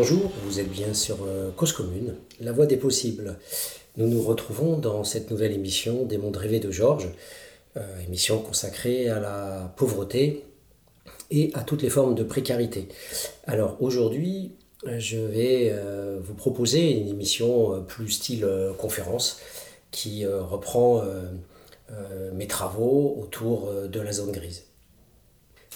Bonjour, vous êtes bien sur euh, Cause Commune, la voie des possibles. Nous nous retrouvons dans cette nouvelle émission des mondes rêvés de Georges, euh, émission consacrée à la pauvreté et à toutes les formes de précarité. Alors aujourd'hui, je vais euh, vous proposer une émission plus style conférence qui reprend mes travaux autour de la zone grise.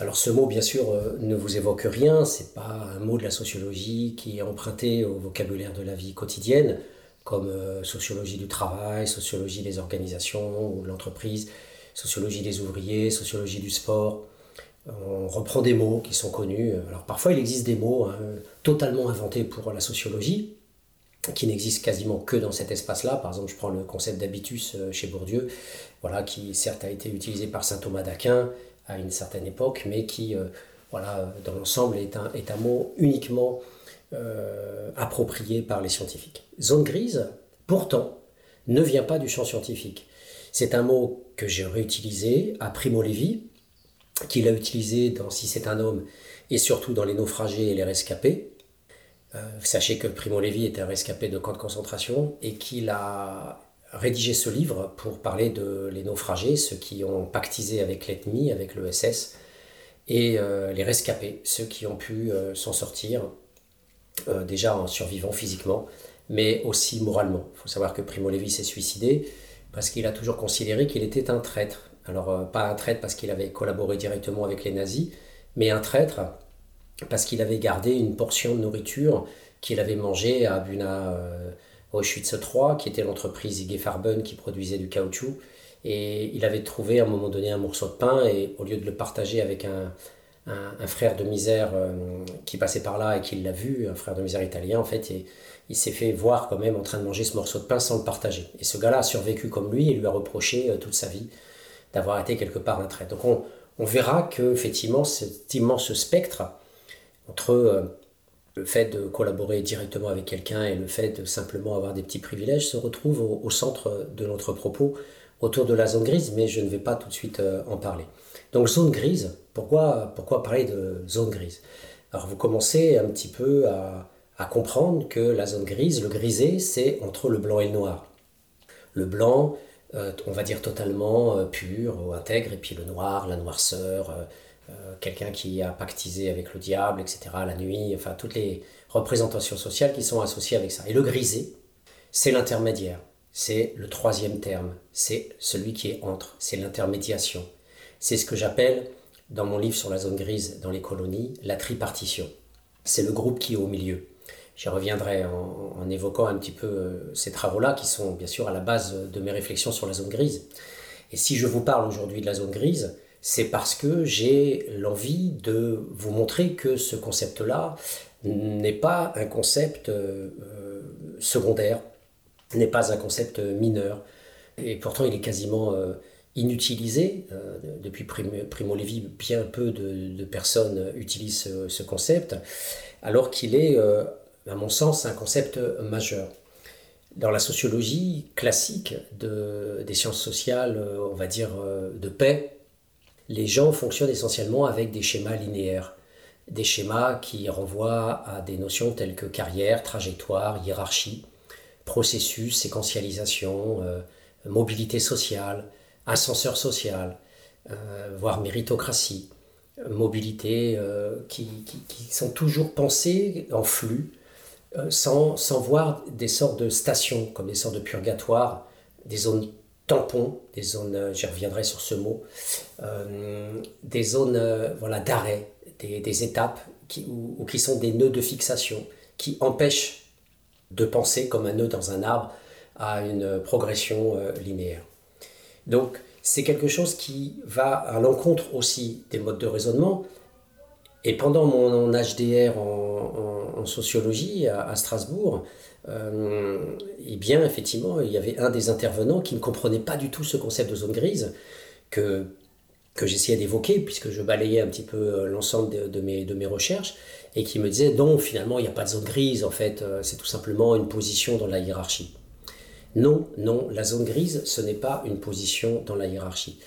Alors ce mot, bien sûr, euh, ne vous évoque rien, c'est pas un mot de la sociologie qui est emprunté au vocabulaire de la vie quotidienne, comme euh, sociologie du travail, sociologie des organisations ou de l'entreprise, sociologie des ouvriers, sociologie du sport. On reprend des mots qui sont connus. Alors parfois il existe des mots hein, totalement inventés pour la sociologie, qui n'existent quasiment que dans cet espace-là. Par exemple, je prends le concept d'habitus euh, chez Bourdieu, voilà, qui certes a été utilisé par saint Thomas d'Aquin, à une certaine époque, mais qui, euh, voilà, dans l'ensemble, est un, mot uniquement euh, approprié par les scientifiques. Zone grise, pourtant, ne vient pas du champ scientifique. C'est un mot que j'ai réutilisé à Primo Levi, qu'il a utilisé dans Si c'est un homme, et surtout dans Les naufragés et les rescapés. Euh, sachez que Primo Levi était un rescapé de camp de concentration et qu'il a rédigé ce livre pour parler de les naufragés, ceux qui ont pactisé avec l'ethnie, avec le SS, et euh, les rescapés, ceux qui ont pu euh, s'en sortir, euh, déjà en survivant physiquement, mais aussi moralement. Il faut savoir que Primo Levi s'est suicidé parce qu'il a toujours considéré qu'il était un traître. Alors pas un traître parce qu'il avait collaboré directement avec les nazis, mais un traître parce qu'il avait gardé une portion de nourriture qu'il avait mangée à Buna Auschwitz 3, qui était l'entreprise IG Farben qui produisait du caoutchouc. Et il avait trouvé à un moment donné un morceau de pain et au lieu de le partager avec un, un, frère de misère euh, qui passait par là et qui l'a vu, un frère de misère italien en fait, et il s'est fait voir quand même en train de manger ce morceau de pain sans le partager. Et ce gars-là a survécu comme lui et lui a reproché euh, toute sa vie d'avoir été quelque part un trait. Donc on, on verra que effectivement cet immense spectre entre euh, le fait de collaborer directement avec quelqu'un et le fait de simplement avoir des petits privilèges se retrouvent au, centre de notre propos autour de la zone grise, mais je ne vais pas tout de suite euh, en parler. Donc zone grise, pourquoi, pourquoi parler de zone grise? Alors vous commencez un petit peu à, comprendre que la zone grise, le grisé, c'est entre le blanc et le noir. Le blanc, euh, on va dire totalement euh, pur ou intègre, et puis le noir, la noirceur, quelqu'un qui a pactisé avec le diable, etc., la nuit, enfin toutes les représentations sociales qui sont associées avec ça. Et le grisé, c'est l'intermédiaire, c'est le troisième terme, c'est celui qui est entre, c'est l'intermédiation. C'est ce que j'appelle, dans mon livre sur la zone grise dans les colonies, la tripartition. C'est le groupe qui est au milieu. J'y reviendrai en, en, évoquant un petit peu euh, ces travaux-là qui sont bien sûr à la base de mes réflexions sur la zone grise. Et si je vous parle aujourd'hui de la zone grise, c'est parce que j'ai l'envie de vous montrer que ce concept-là n'est pas un concept euh, secondaire, n'est pas un concept mineur, et pourtant il est quasiment euh, inutilisé. Euh, depuis Primo, Levi, bien peu de, personnes utilisent ce, concept, alors qu'il est, à mon sens, un concept majeur. Dans la sociologie classique des sciences sociales, on va dire de paix, les gens fonctionnent essentiellement avec des schémas linéaires, des schémas qui renvoient à des notions telles que carrière, trajectoire, hiérarchie, processus, séquentialisation, euh, mobilité sociale, ascenseur social, euh, voire méritocratie, mobilité, euh, qui, sont toujours pensées en flux, sans, sans voir des sortes de stations, comme des sortes de purgatoires, des zones des zones, euh, j'y reviendrai sur ce mot, euh, des zones euh, voilà, d'arrêt, des, étapes qui, sont des nœuds de fixation qui empêchent de penser comme un nœud dans un arbre à une progression linéaire. Donc c'est quelque chose qui va à l'encontre aussi des modes de raisonnement. Et pendant mon HDR en, sociologie à Strasbourg, eh bien, effectivement, il y avait un des intervenants qui ne comprenait pas du tout ce concept de zone grise que, que j'essayais d'évoquer, puisque je balayais un petit peu euh, l'ensemble de, mes, de mes recherches, et qui me disait non, finalement, il n'y a pas de zone grise, en fait, euh, c'est tout simplement une position dans la hiérarchie. Non, non, la zone grise, ce n'est pas une position dans la hiérarchie.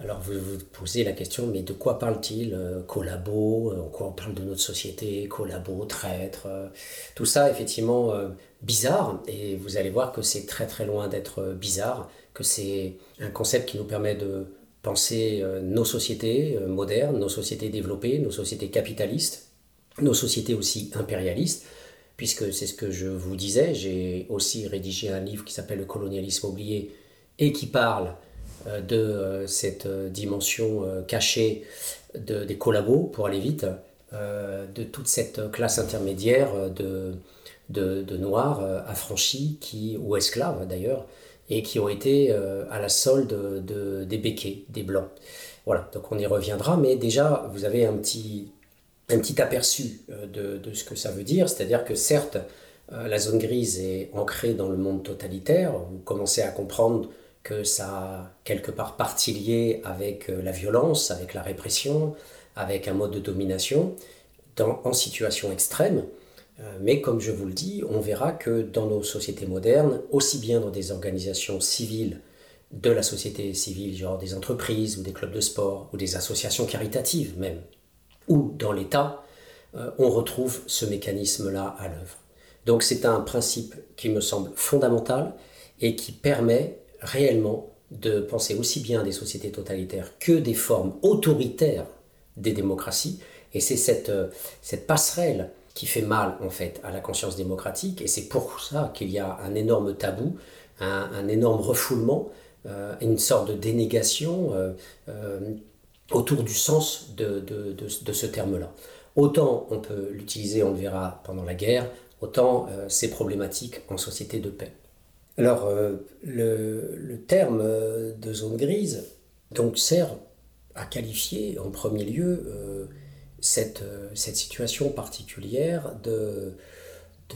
Alors vous vous posez la question, mais de quoi parle-t-il euh, Collabo, euh, quoi on parle de notre société, collabo, traître, euh, tout ça effectivement bizarre, et vous allez voir que c'est très très loin d'être bizarre, que c'est un concept qui nous permet de penser nos sociétés modernes, nos sociétés développées, nos sociétés capitalistes, nos sociétés aussi impérialistes, puisque c'est ce que je vous disais, j'ai aussi rédigé un livre qui s'appelle Le colonialisme oublié et qui parle euh, de euh, cette euh, dimension cachée des collabos, pour aller vite, de toute cette classe intermédiaire de, de, noirs affranchis qui, ou esclaves d'ailleurs, et qui ont été à la solde de, des béquets, des blancs. Voilà, donc on y reviendra, mais déjà, vous avez un petit, un petit aperçu de, de ce que ça veut dire, c'est-à-dire que certes, la zone grise est ancrée dans le monde totalitaire, vous commencez à comprendre que ça a quelque part partie liée avec euh, la violence, avec la répression, avec un mode de domination en situation extrême. Euh, mais comme je vous le dis, on verra que dans nos sociétés modernes, aussi bien dans des organisations civiles de la société civile, genre des entreprises ou des clubs de sport ou des associations caritatives même, ou dans l'État, euh, on retrouve ce mécanisme-là à l'œuvre. Donc c'est un principe qui me semble fondamental et qui permet réellement de penser aussi bien des sociétés totalitaires que des formes autoritaires des démocraties. Et c'est cette, euh, cette passerelle qui fait mal en fait à la conscience démocratique. Et c'est pour ça qu'il y a un énorme tabou, un, énorme refoulement, euh, une sorte de dénégation euh, autour du sens de, de, de, ce terme-là. Autant on peut l'utiliser, on le verra pendant la guerre, autant c'est problématique en société de paix. Alors, euh, le, terme euh, de zone grise donc, sert à qualifier en premier lieu euh, cette, cette, situation particulière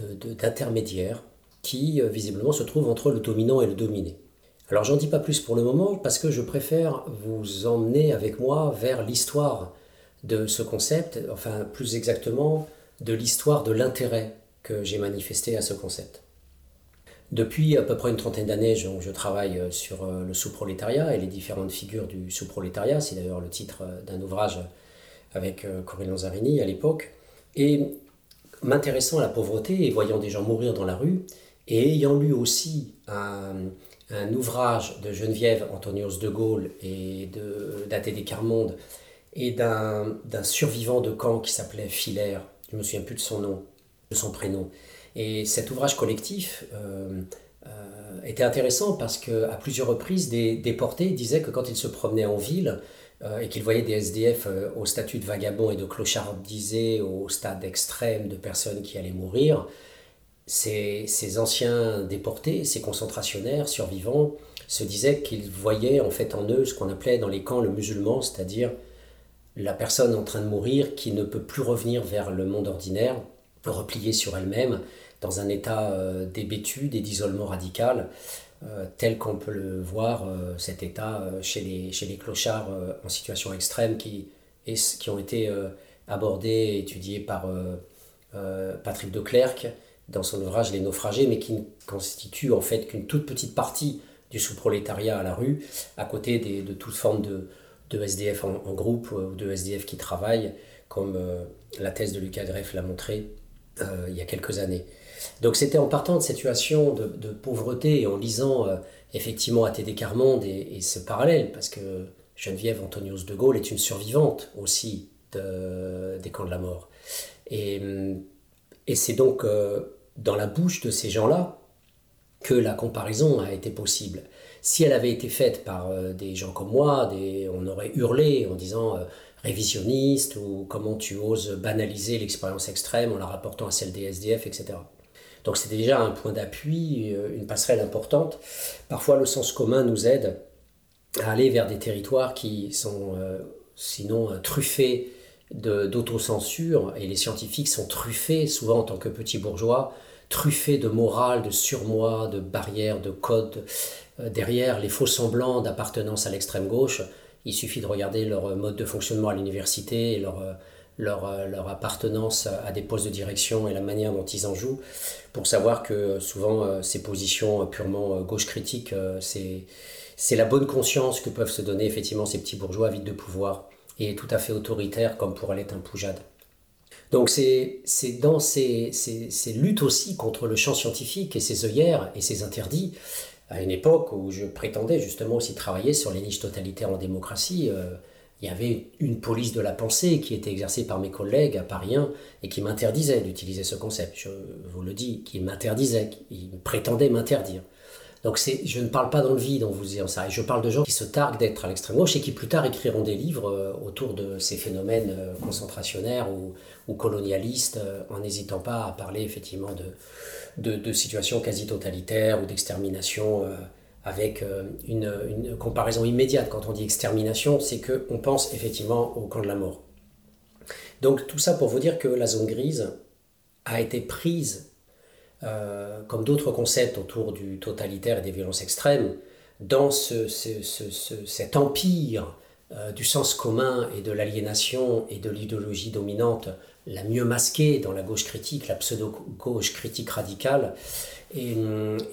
d'intermédiaire de, qui visiblement se trouve entre le dominant et le dominé. Alors j'en dis pas plus pour le moment parce que je préfère vous emmener avec moi vers l'histoire de ce concept, enfin plus exactement de l'histoire de l'intérêt que j'ai manifesté à ce concept. Depuis à peu près une trentaine d'années, je, travaille euh, sur euh, le sous-prolétariat et les différentes figures du sous-prolétariat. C'est d'ailleurs le titre euh, d'un ouvrage avec Corinne Lanzarini à l'époque. Et m'intéressant à la pauvreté et voyant des gens mourir dans la rue, et ayant lu aussi un, ouvrage de Geneviève Antonios de Gaulle et de d'Athédé Carmonde et d'un survivant de camp qui s'appelait Filaire, je me souviens plus de son nom, de son prénom, et cet ouvrage collectif euh, euh, était intéressant parce qu'à plusieurs reprises, des déportés disaient que quand ils se promenaient en ville euh, et qu'ils voyaient des SDF au statut de vagabonds et de clochardisés au stade extrême de personnes qui allaient mourir, ces, ces anciens déportés, ces concentrationnaires survivants, se disaient qu'ils voyaient en fait en eux ce qu'on appelait dans les camps le musulman, c'est-à-dire la personne en train de mourir qui ne peut plus revenir vers le monde ordinaire, repliée sur elle-même, dans un état euh, d'hébétude et d'isolement radical, euh, tel qu'on peut le voir, euh, cet état chez, les, chez les clochards en situation extrême qui, qui ont été abordés et étudiés par Patrick de Clercq dans son ouvrage Les naufragés, mais qui ne constitue en fait qu'une toute petite partie du sous-prolétariat à la rue, à côté des, de toute forme de, de SDF en, groupe ou de SDF qui travaillent, comme la thèse de Lucas Greff l'a montré il y a quelques années. Donc c'était en partant de situation de, pauvreté et en lisant euh, effectivement A.T.D. Carmonde et, ce parallèle, parce que Geneviève Antonios de Gaulle est une survivante aussi des camps de la mort. Et, c'est donc euh, dans la bouche de ces gens-là que la comparaison a été possible. Si elle avait été faite par euh, des gens comme moi, on aurait hurlé en disant révisionniste ou comment tu oses banaliser l'expérience extrême en la rapportant à celle des SDF, etc. Donc c'était déjà un point d'appui, euh, une passerelle importante. Parfois le sens commun nous aide à aller vers des territoires qui sont euh, sinon euh, truffés d'autocensure, et les scientifiques sont truffés, souvent en tant que petits bourgeois, truffés de morale, de surmoi, de barrières, de codes. derrière les faux semblants d'appartenance à l'extrême gauche, il suffit de regarder leur mode de fonctionnement à l'université et leur leur, appartenance à des postes de direction et la manière dont ils en jouent, pour savoir que souvent euh, ces positions purement gauche critique, c'est la bonne conscience que peuvent se donner effectivement ces petits bourgeois vides de pouvoir et tout à fait autoritaires comme pourrait l'être un Poujade. Donc c'est dans ces, ces, luttes aussi contre le champ scientifique et ses œillères et ses interdits, à une époque où je prétendais justement aussi travailler sur les niches totalitaires en démocratie, euh, il y avait une police de la pensée qui était exercée par mes collègues à Paris 1 et qui m'interdisait d'utiliser ce concept. Je vous le dis, qui m'interdisait, qui prétendait m'interdire. Donc je ne parle pas dans le vide en vous disant ça. Je parle de gens qui se targuent d'être à l'extrême gauche et qui plus tard écriront des livres euh, autour de ces phénomènes euh, concentrationnaires ou, colonialistes, euh, en n'hésitant pas à parler effectivement de, de, situations quasi totalitaires ou d'extermination avec une, une, comparaison immédiate. Quand on dit extermination, c'est qu'on pense effectivement au camp de la mort. Donc tout ça pour vous dire que la zone grise a été prise euh, comme d'autres concepts autour du totalitaire et des violences extrêmes, dans ce, cet empire euh, du sens commun et de l'aliénation et de l'idéologie dominante, la mieux masquée dans la gauche critique, la pseudo-gauche critique radicale, et,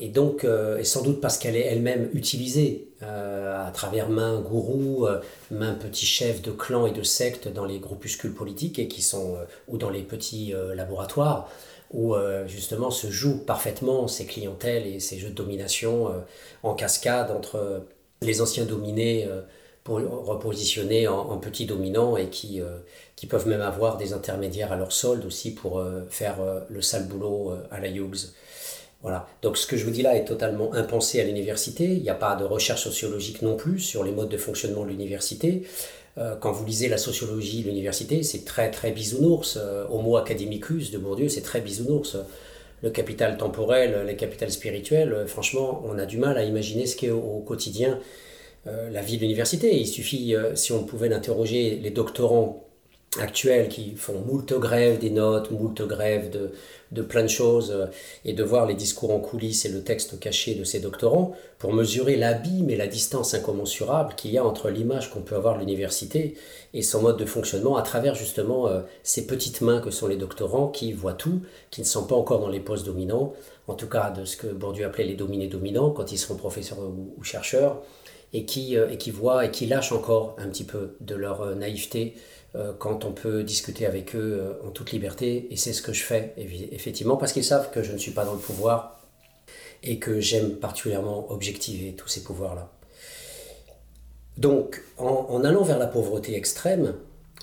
et donc, euh, et sans doute parce qu'elle est elle-même utilisée à travers main gourou, main petit chef de clan et de secte dans les groupuscules politiques et qui sont, ou dans les petits laboratoires où euh, justement se jouent parfaitement ces clientèles et ces jeux de domination euh, en cascade entre les anciens dominés euh, pour repositionner en, petits dominants et qui, qui peuvent même avoir des intermédiaires à leur solde aussi pour faire le sale boulot à la Hughes. Voilà. Donc ce que je vous dis là est totalement impensé à l'université. Il n'y a pas de recherche sociologique non plus sur les modes de fonctionnement de l'université. Euh, quand vous lisez la sociologie de l'université, c'est très très bisounours. Euh, Homo academicus de Bourdieu, c'est très bisounours. Le capital temporel, le capital spirituel, euh, franchement, on a du mal à imaginer ce qu'est au, quotidien la vie de l'université. Il suffit, si on pouvait l'interroger, les doctorants actuels qui font moult grèves des notes, moult grèves de, de plein de choses, euh, et de voir les discours en coulisses et le texte caché de ces doctorants, pour mesurer l'abîme et la distance incommensurable qu'il y a entre l'image qu'on peut avoir de l'université et son mode de fonctionnement à travers justement euh, ces petites mains que sont les doctorants qui voient tout, qui ne sont pas encore dans les postes dominants, en tout cas de ce que Bourdieu appelait les dominés dominants quand ils seront professeurs ou, chercheurs, et qui, euh, et qui voient et qui lâchent encore un petit peu de leur naïveté euh, quand on peut discuter avec eux euh, en toute liberté. Et c'est ce que je fais, effectivement, parce qu'ils savent que je ne suis pas dans le pouvoir et que j'aime particulièrement objectiver tous ces pouvoirs-là. Donc, en, allant vers la pauvreté extrême,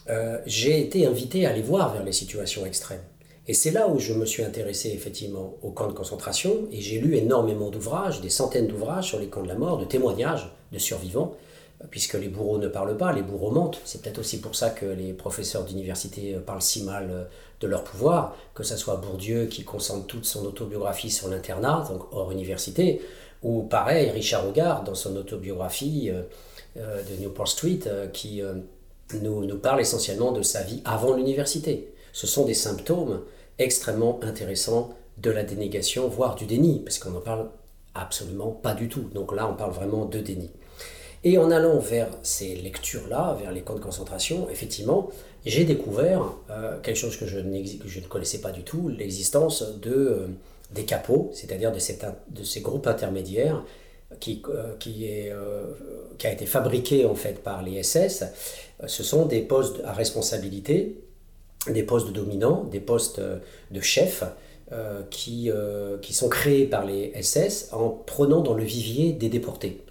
euh, j'ai été invité à aller voir vers les situations extrêmes. Et c'est là où je me suis intéressé effectivement aux camps de concentration et j'ai lu énormément d'ouvrages, des centaines d'ouvrages sur les camps de la mort, de témoignages de survivants puisque les bourreaux ne parlent pas, les bourreaux mentent. C'est peut-être aussi pour ça que les professeurs d'université euh, parlent si mal euh, de leur pouvoir, que ce soit Bourdieu qui concentre toute son autobiographie sur l'internat, donc hors université, ou pareil, Richard Hogarth dans son autobiographie euh, de Newport Street, qui nous, nous parle essentiellement de sa vie avant l'université. Ce sont des symptômes extrêmement intéressants de la dénégation, voire du déni, parce qu'on n'en parle absolument pas du tout. Donc là, on parle vraiment de déni. Et en allant vers ces lectures-là, vers les camps de concentration, effectivement, j'ai découvert euh, quelque chose que je, ne connaissais pas du tout, l'existence de, euh, des capots, c'est-à-dire de, ces groupes intermédiaires qui, euh, qui a été fabriqué en fait par les SS. Ce sont des postes à responsabilité, des postes de dominants, des postes de chefs, qui sont créés par les SS en prenant dans le vivier des déportés.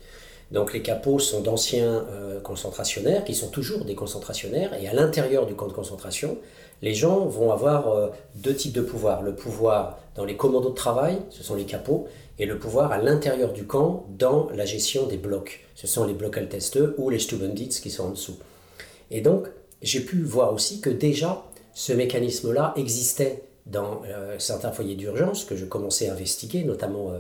Donc les capots sont d'anciens euh, concentrationnaires qui sont toujours des concentrationnaires et à l'intérieur du camp de concentration, les gens vont avoir euh, deux types de pouvoir. Le pouvoir dans les commandos de travail, ce sont les capots, et le pouvoir à l'intérieur du camp dans la gestion des blocs. Ce sont les blocs Alteste ou les Stubenditz qui sont en dessous. Et donc j'ai pu voir aussi que déjà ce mécanisme-là existait dans euh, certains foyers d'urgence que je commençais à investiguer, notamment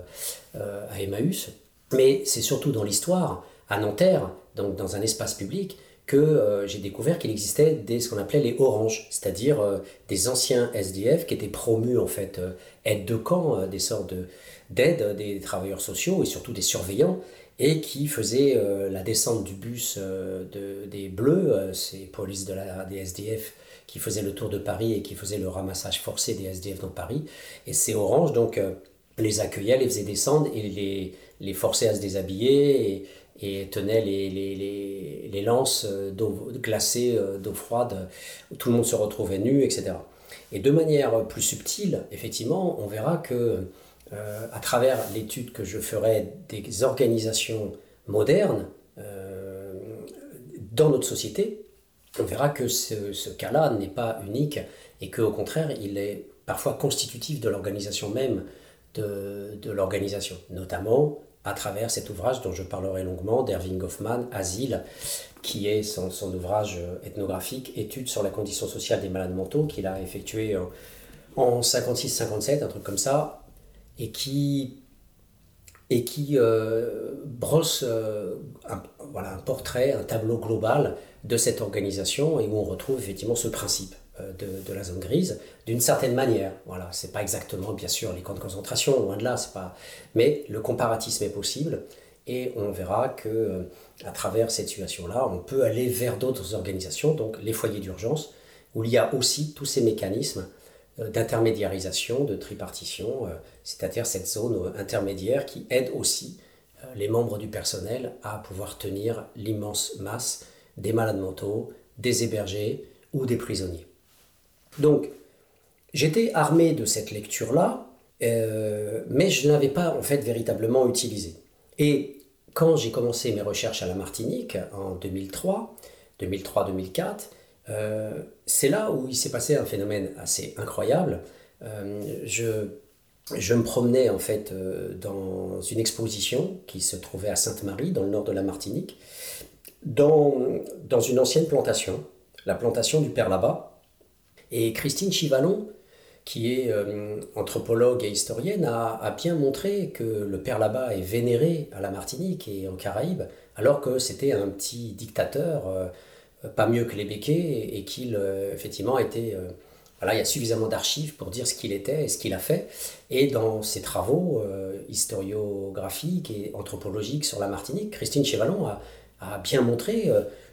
à Emmaüs, mais c'est surtout dans l'histoire, à Nanterre, donc dans un espace public, que euh, j'ai découvert qu'il existait des, ce qu'on appelait les oranges, c'est-à-dire euh, des anciens SDF qui étaient promus en fait euh, aides de camp, des sortes d'aides des travailleurs sociaux et surtout des surveillants, et qui faisaient la descente du bus de, des Bleus, ces polices de la, des SDF qui faisaient le tour de Paris et qui faisaient le ramassage forcé des SDF dans Paris. Et ces oranges, donc, les accueillaient, les faisaient descendre et les, les forçaient à se déshabiller et tenait les, les, les, lances d'eau glacée, d'eau froide, tout le monde se retrouvait nu, etc. Et de manière plus subtile, effectivement, on verra que à travers l'étude que je ferai des organisations modernes dans notre société, on verra que ce, ce cas-là n'est pas unique et qu'au contraire, il est parfois constitutif de l'organisation même de, de l'organisation, notamment à travers cet ouvrage dont je parlerai longuement d'Erving Goffman, Asile, qui est son, son, ouvrage ethnographique, Études sur la condition sociale des malades mentaux, qu'il a effectué en, 56-57, un truc comme ça, et qui, et qui euh, brosse euh, un, voilà, un portrait, un tableau global de cette organisation et où on retrouve effectivement ce principe. Euh, de, la zone grise, d'une certaine manière. Voilà, c'est pas exactement, bien sûr, les camps de concentration, loin de là, c'est pas. Mais le comparatisme est possible et on verra que euh, à travers cette situation-là, on peut aller vers d'autres organisations, donc les foyers d'urgence, où il y a aussi tous ces mécanismes euh, d'intermédiarisation, de tripartition, c'est-à-dire cette zone intermédiaire qui aide aussi les membres du personnel à pouvoir tenir l'immense masse des malades mentaux, des hébergés ou des prisonniers. Donc, j'étais armé de cette lecture-là, euh, mais je ne l'avais pas en fait véritablement utilisée. Et quand j'ai commencé mes recherches à la Martinique en 2003, 2003-2004, euh, c'est là où il s'est passé un phénomène assez incroyable. Euh, je, je, me promenais en fait dans une exposition qui se trouvait à Sainte-Marie, dans le nord de la Martinique, dans, dans une ancienne plantation, la plantation du Père là-bas, et Christine Chivalon, qui est euh, anthropologue et historienne, a, bien montré que le père là-bas est vénéré à la Martinique et en Caraïbes, alors que c'était un petit dictateur, euh, pas mieux que les béquets, et, qu'il, euh, effectivement, était... voilà, il y a suffisamment d'archives pour dire ce qu'il était et ce qu'il a fait. Et dans ses travaux historiographiques et anthropologiques sur la Martinique, Christine Chivalon a, a bien montré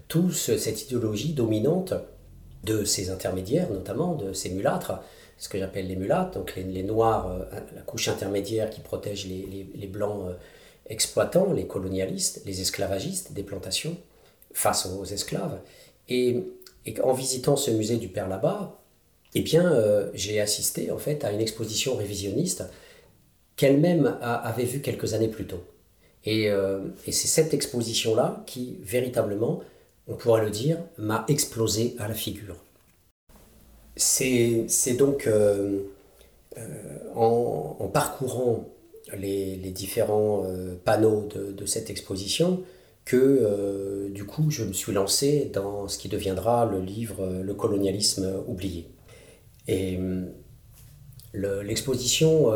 toute cette idéologie dominante de ces intermédiaires, notamment de ces mulâtres, ce que j'appelle les mulâtres, donc les, noirs, euh, la couche intermédiaire qui protège les, blancs euh, exploitants, les colonialistes, les esclavagistes des plantations face aux esclaves. Et, en visitant ce musée du Père là-bas, eh bien, euh, j'ai assisté en fait à une exposition révisionniste qu'elle-même avait vue quelques années plus tôt. Et, et c'est cette exposition-là qui, véritablement, on pourrait le dire, m'a explosé à la figure. C'est donc euh, euh, en, parcourant les, différents euh, panneaux de, cette exposition que du coup je me suis lancé dans ce qui deviendra le livre Le colonialisme oublié. Et l'exposition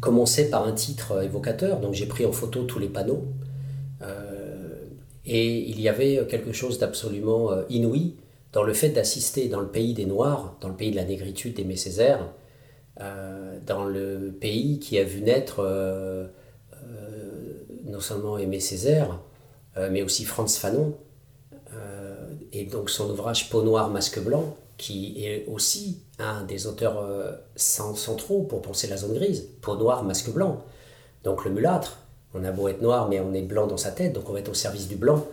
commençait par un titre évocateur, donc j'ai pris en photo tous les panneaux. Et il y avait quelque chose d'absolument euh, inouï dans le fait d'assister dans le pays des Noirs, dans le pays de la négritude d'Aimé Césaire, euh, dans le pays qui a vu naître euh, non seulement Aimé Césaire, mais aussi Franz Fanon, et donc son ouvrage Peau noire, masque blanc, qui est aussi un des auteurs centraux pour penser la zone grise, Peau noire, masque blanc. Donc le mulâtre, on a beau être noir, mais on est blanc dans sa tête, donc on va être au service du blanc.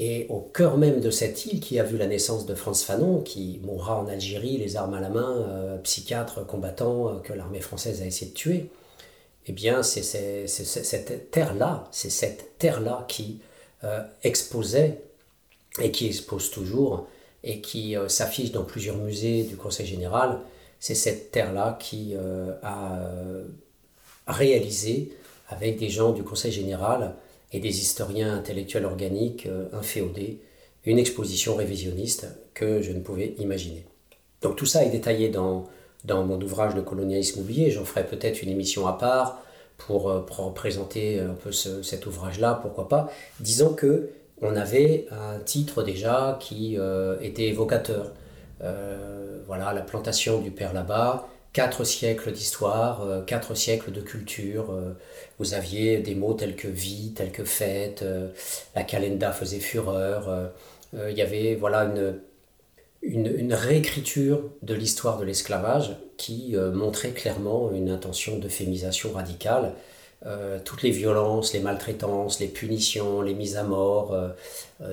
Et au cœur même de cette île qui a vu la naissance de Franz Fanon, qui mourra en Algérie, les armes à la main, euh, psychiatre, combattant, euh, que l'armée française a essayé de tuer, eh bien, c'est cette terre-là, c'est cette terre-là qui euh, exposait et qui expose toujours et qui s'affiche dans plusieurs musées du Conseil général. C'est cette terre-là qui a réalisé avec des gens du Conseil général et des historiens intellectuels organiques euh, inféodés, une exposition révisionniste que je ne pouvais imaginer. Donc tout ça est détaillé dans, dans mon ouvrage Le colonialisme oublié, j'en ferai peut-être une émission à part pour, euh, présenter un peu cet ouvrage-là, pourquoi pas. Disons que on avait un titre déjà qui euh, était évocateur. voilà, la plantation du père là-bas, quatre siècles d'histoire, euh, quatre siècles de culture. Euh, vous aviez des mots tels que vie, tels que fête, euh, la calenda faisait fureur. Il y avait voilà une, une, réécriture de l'histoire de l'esclavage qui montrait clairement une intention d'euphémisation radicale toutes les violences, les maltraitances, les punitions, les mises à mort,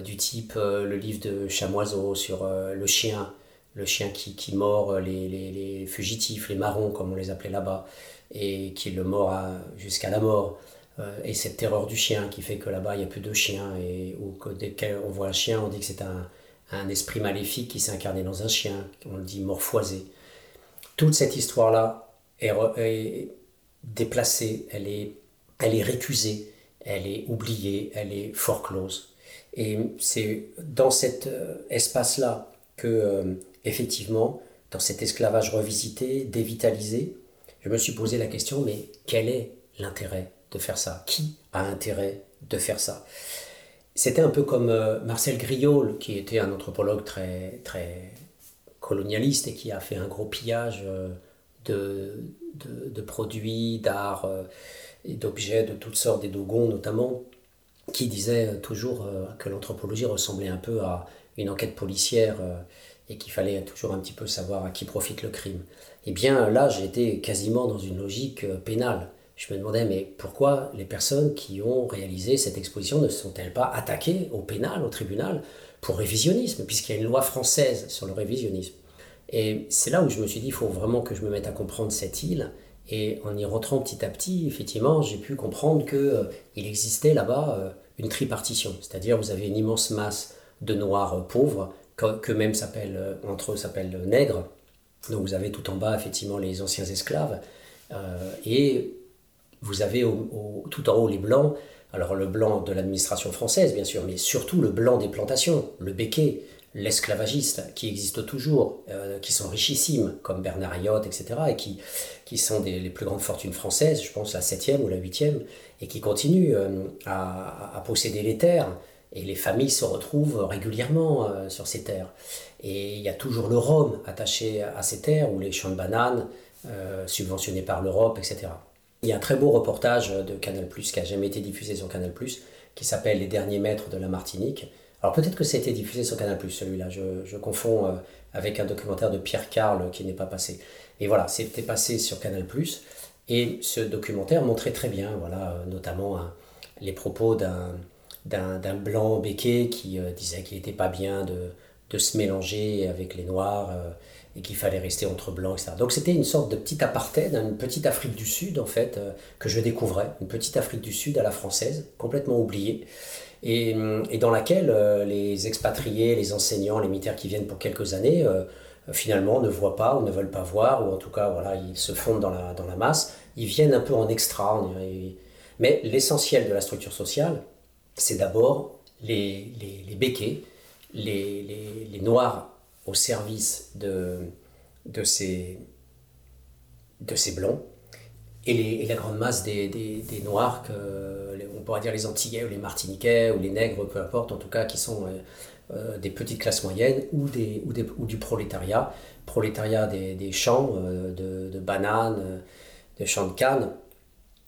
du type le livre de Chamoiseau sur le chien, le chien qui, qui mord les, les, fugitifs, les marrons comme on les appelait là-bas, et qui le mord jusqu'à la mort. et cette terreur du chien qui fait que là-bas il n'y a plus de chiens, et, ou que dès qu'on voit un chien, on dit que c'est un, un esprit maléfique qui s'est incarné dans un chien, on le dit morphoisé. Toute cette histoire-là est, déplacée, elle est, elle est récusée, elle est oubliée, elle est fort close. Et c'est dans cet euh, espace-là que, euh, effectivement, dans cet esclavage revisité, dévitalisé, je me suis posé la question, mais quel est l'intérêt de faire ça? Qui a intérêt de faire ça? C'était un peu comme euh, Marcel Griol, qui était un anthropologue très, très colonialiste et qui a fait un gros pillage euh, de, de, produits, d'art euh, et d'objets de toutes sortes, des dogons notamment, qui disait toujours que l'anthropologie ressemblait un peu à une enquête policière et qu'il fallait toujours un petit peu savoir à qui profite le crime. Eh bien là, j'étais quasiment dans une logique pénale je me demandais, mais pourquoi les personnes qui ont réalisé cette exposition ne sont-elles pas attaquées au pénal, au tribunal, pour révisionnisme, puisqu'il y a une loi française sur le révisionnisme? Et c'est là où je me suis dit, il faut vraiment que je me mette à comprendre cette île. Et en y rentrant petit à petit, effectivement, j'ai pu comprendre qu'il euh, existait là-bas euh, une tripartition. C'est-à-dire, vous avez une immense masse de noirs euh, pauvres, qu'eux-mêmes s'appellent, entre eux s'appellent nègres. Donc vous avez tout en bas, effectivement, les anciens esclaves. et vous avez tout en haut les blancs, alors le blanc de l'administration française bien sûr, mais surtout le blanc des plantations, le béquet, l'esclavagiste, qui existe toujours, euh, qui sont richissimes, comme Bernard Ayotte, etc., et qui, qui sont des, les plus grandes fortunes françaises, je pense la septième ou la huitième, et qui continuent euh, à, posséder les terres, et les familles se retrouvent régulièrement euh, sur ces terres. Et il y a toujours le rhum attaché à ces terres, ou les champs de bananes, subventionnés par l'Europe, etc. Il y a un très beau reportage de Canal+, qui a jamais été diffusé sur Canal+, qui s'appelle Les derniers maîtres de la Martinique. Alors peut-être que ça a été diffusé sur Canal+, celui-là, je, confonds euh, avec un documentaire de Pierre Carle qui n'est pas passé. Et voilà, c'était passé sur Canal+, et ce documentaire montrait très bien, voilà, euh, notamment les propos d'un blanc béquet qui euh, disait qu'il n'était pas bien de, de, se mélanger avec les noirs et qu'il fallait rester entre blancs, etc. Donc c'était une sorte de petit apartheid, une petite Afrique du Sud en fait, euh, que je découvrais, une petite Afrique du Sud à la française, complètement oubliée, et, euh, et dans laquelle euh, les expatriés, les enseignants, les militaires qui viennent pour quelques années, finalement ne voient pas ou ne veulent pas voir, ou en tout cas voilà, ils se fondent dans la, dans la masse, ils viennent un peu en extra. Mais l'essentiel de la structure sociale, c'est d'abord les, les, les béquets, les, les, noirs au service de, de, ces, de ces blancs et, et la grande masse des, des, Noirs, que, on pourrait dire les Antillais ou les Martiniquais ou les Nègres, peu importe, en tout cas, qui sont euh, euh, des petites classes moyennes ou, des, ou, des, ou du prolétariat, prolétariat des, des champs euh, de, de, bananes, des champs de canne,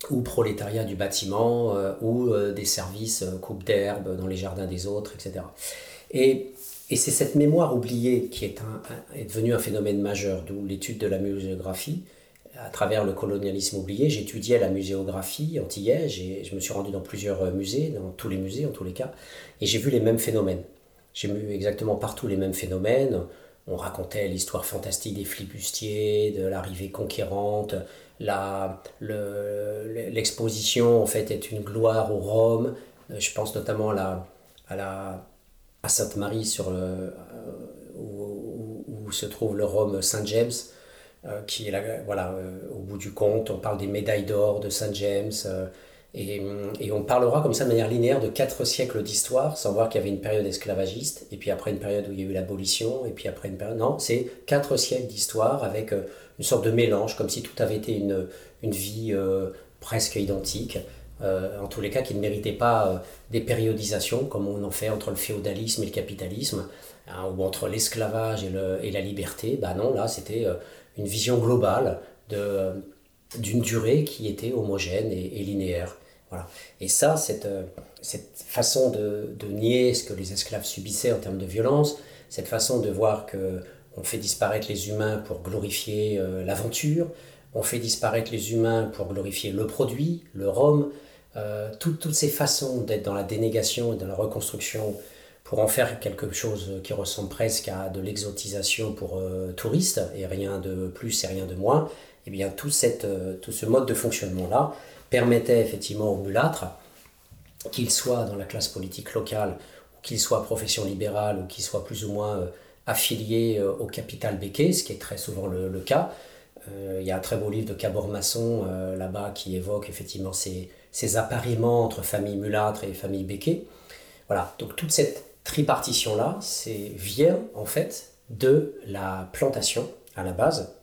ou prolétariat du bâtiment, ou des services coupe d'herbe dans les jardins des autres, etc. Et et c'est cette mémoire oubliée qui est, un, est devenue un phénomène majeur, d'où l'étude de la muséographie. À travers le colonialisme oublié, j'étudiais la muséographie antillaise, je me suis rendu dans plusieurs musées, dans tous les musées en tous les cas, et j'ai vu les mêmes phénomènes. J'ai vu exactement partout les mêmes phénomènes. On racontait l'histoire fantastique des flibustiers, de l'arrivée conquérante, l'exposition en fait est une gloire au Rome. Je pense notamment la, à la à Sainte-Marie, sur euh, où, se trouve le Rome Saint-James, euh, qui est là, voilà, euh, au bout du compte. On parle des médailles d'or de Saint-James. Et, et, on parlera comme ça de manière linéaire de quatre siècles d'histoire, sans voir qu'il y avait une période esclavagiste, et puis après une période où il y a eu l'abolition, et puis après une période... Non, c'est quatre siècles d'histoire avec une sorte de mélange, comme si tout avait été une, une vie presque identique. Euh, en tous les cas qui ne méritaient pas euh, des périodisations comme on en fait entre le féodalisme et le capitalisme, hein, ou entre l'esclavage et, et, la liberté. Bah non, là c'était euh, une vision globale d'une durée qui était homogène et, linéaire. Voilà. Et ça, cette, cette façon de, de, nier ce que les esclaves subissaient en termes de violence, cette façon de voir que on fait disparaître les humains pour glorifier l'aventure, on fait disparaître les humains pour glorifier le produit, le rhum, euh, toutes ces façons d'être dans la dénégation et dans la reconstruction pour en faire quelque chose qui ressemble presque à de l'exotisation pour euh, touristes et rien de plus et rien de moins, et eh bien tout, euh, ce mode de fonctionnement-là permettait effectivement aux mulâtres, qu'ils soient dans la classe politique locale, qu'ils soient profession libérale, ou qu'ils soient plus ou moins affiliés au capital béquet, ce qui est très souvent le, cas. Il y a un très beau livre de Cabor Masson là-bas qui évoque effectivement ces, ces appariements entre famille mulâtre et famille béquet. Voilà, donc toute cette tripartition-là, c'est vient en fait de la plantation à la base.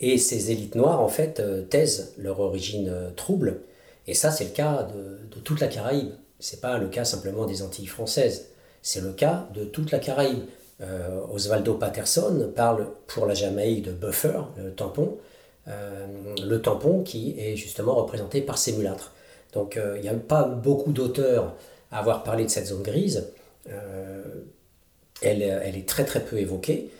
Et ces élites noires, en fait, euh, taisent leur origine euh, trouble. Et ça, c'est le cas de, toute la Caraïbe. C'est pas le cas simplement des Antilles françaises. C'est le cas de toute la Caraïbe. Euh, Osvaldo Patterson parle pour la Jamaïque de buffer, le tampon, euh, le tampon qui est justement représenté par ces mulâtres. Donc euh, il n'y a pas beaucoup d'auteurs à avoir parlé de cette zone grise. Elle, elle, est très très peu évoquée,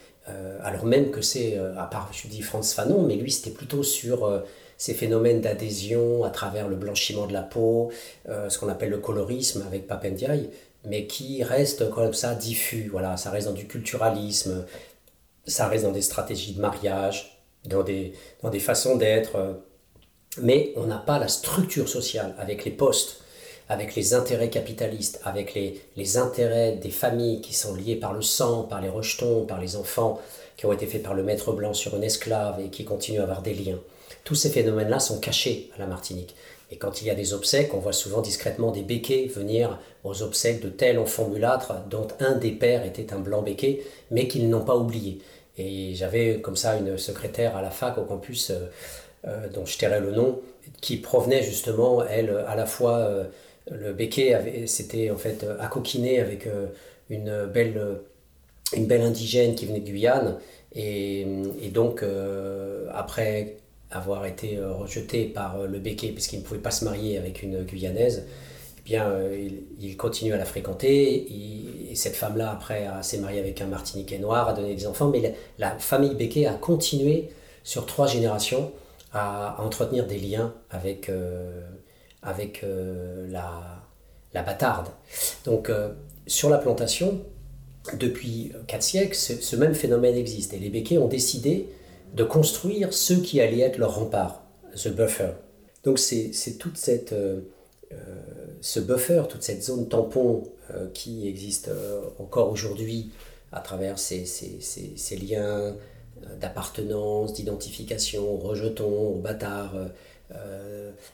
alors même que c'est, à part je dis Franz Fanon, mais lui c'était plutôt sur ces phénomènes d'adhésion à travers le blanchiment de la peau, ce qu'on appelle le colorisme avec Papendiaï, mais qui reste comme ça diffus. Voilà, ça reste dans du culturalisme, ça reste dans des stratégies de mariage, dans des, dans des façons d'être. Euh, mais on n'a pas la structure sociale avec les postes, avec les intérêts capitalistes, avec les, les intérêts des familles qui sont liées par le sang, par les rejetons, par les enfants qui ont été faits par le maître blanc sur une esclave et qui continuent à avoir des liens. Tous ces phénomènes-là sont cachés à la Martinique. Et quand il y a des obsèques, on voit souvent discrètement des béquets venir aux obsèques de tel enfant mulâtre dont un des pères était un blanc béquet, mais qu'ils n'ont pas oublié. Et j'avais comme ça une secrétaire à la fac, au campus, euh, euh, dont je tairai le nom, qui provenait justement, elle, à la fois, euh, le béquet s'était en fait accoquiné avec une, belle, une belle indigène qui venait de Guyane. Et donc, après avoir été rejeté par le béquet, puisqu'il ne pouvait pas se marier avec une Guyanaise, bien, euh, il, continue à la fréquenter. et cette femme-là, après, s'est mariée avec un Martiniquais noir, a donné des enfants. Mais la, famille Becquet a continué sur trois générations à, entretenir des liens avec, euh, avec euh, la, la bâtarde. Donc, sur la plantation, depuis quatre siècles, ce, même phénomène existe. Et les Becquets ont décidé de construire ce qui allait être leur rempart, the buffer. Donc, c'est toute cette euh, ce buffer, toute cette zone tampon euh, qui existe euh, encore aujourd'hui à travers ces, liens d'appartenance, d'identification aux rejetons, aux bâtards,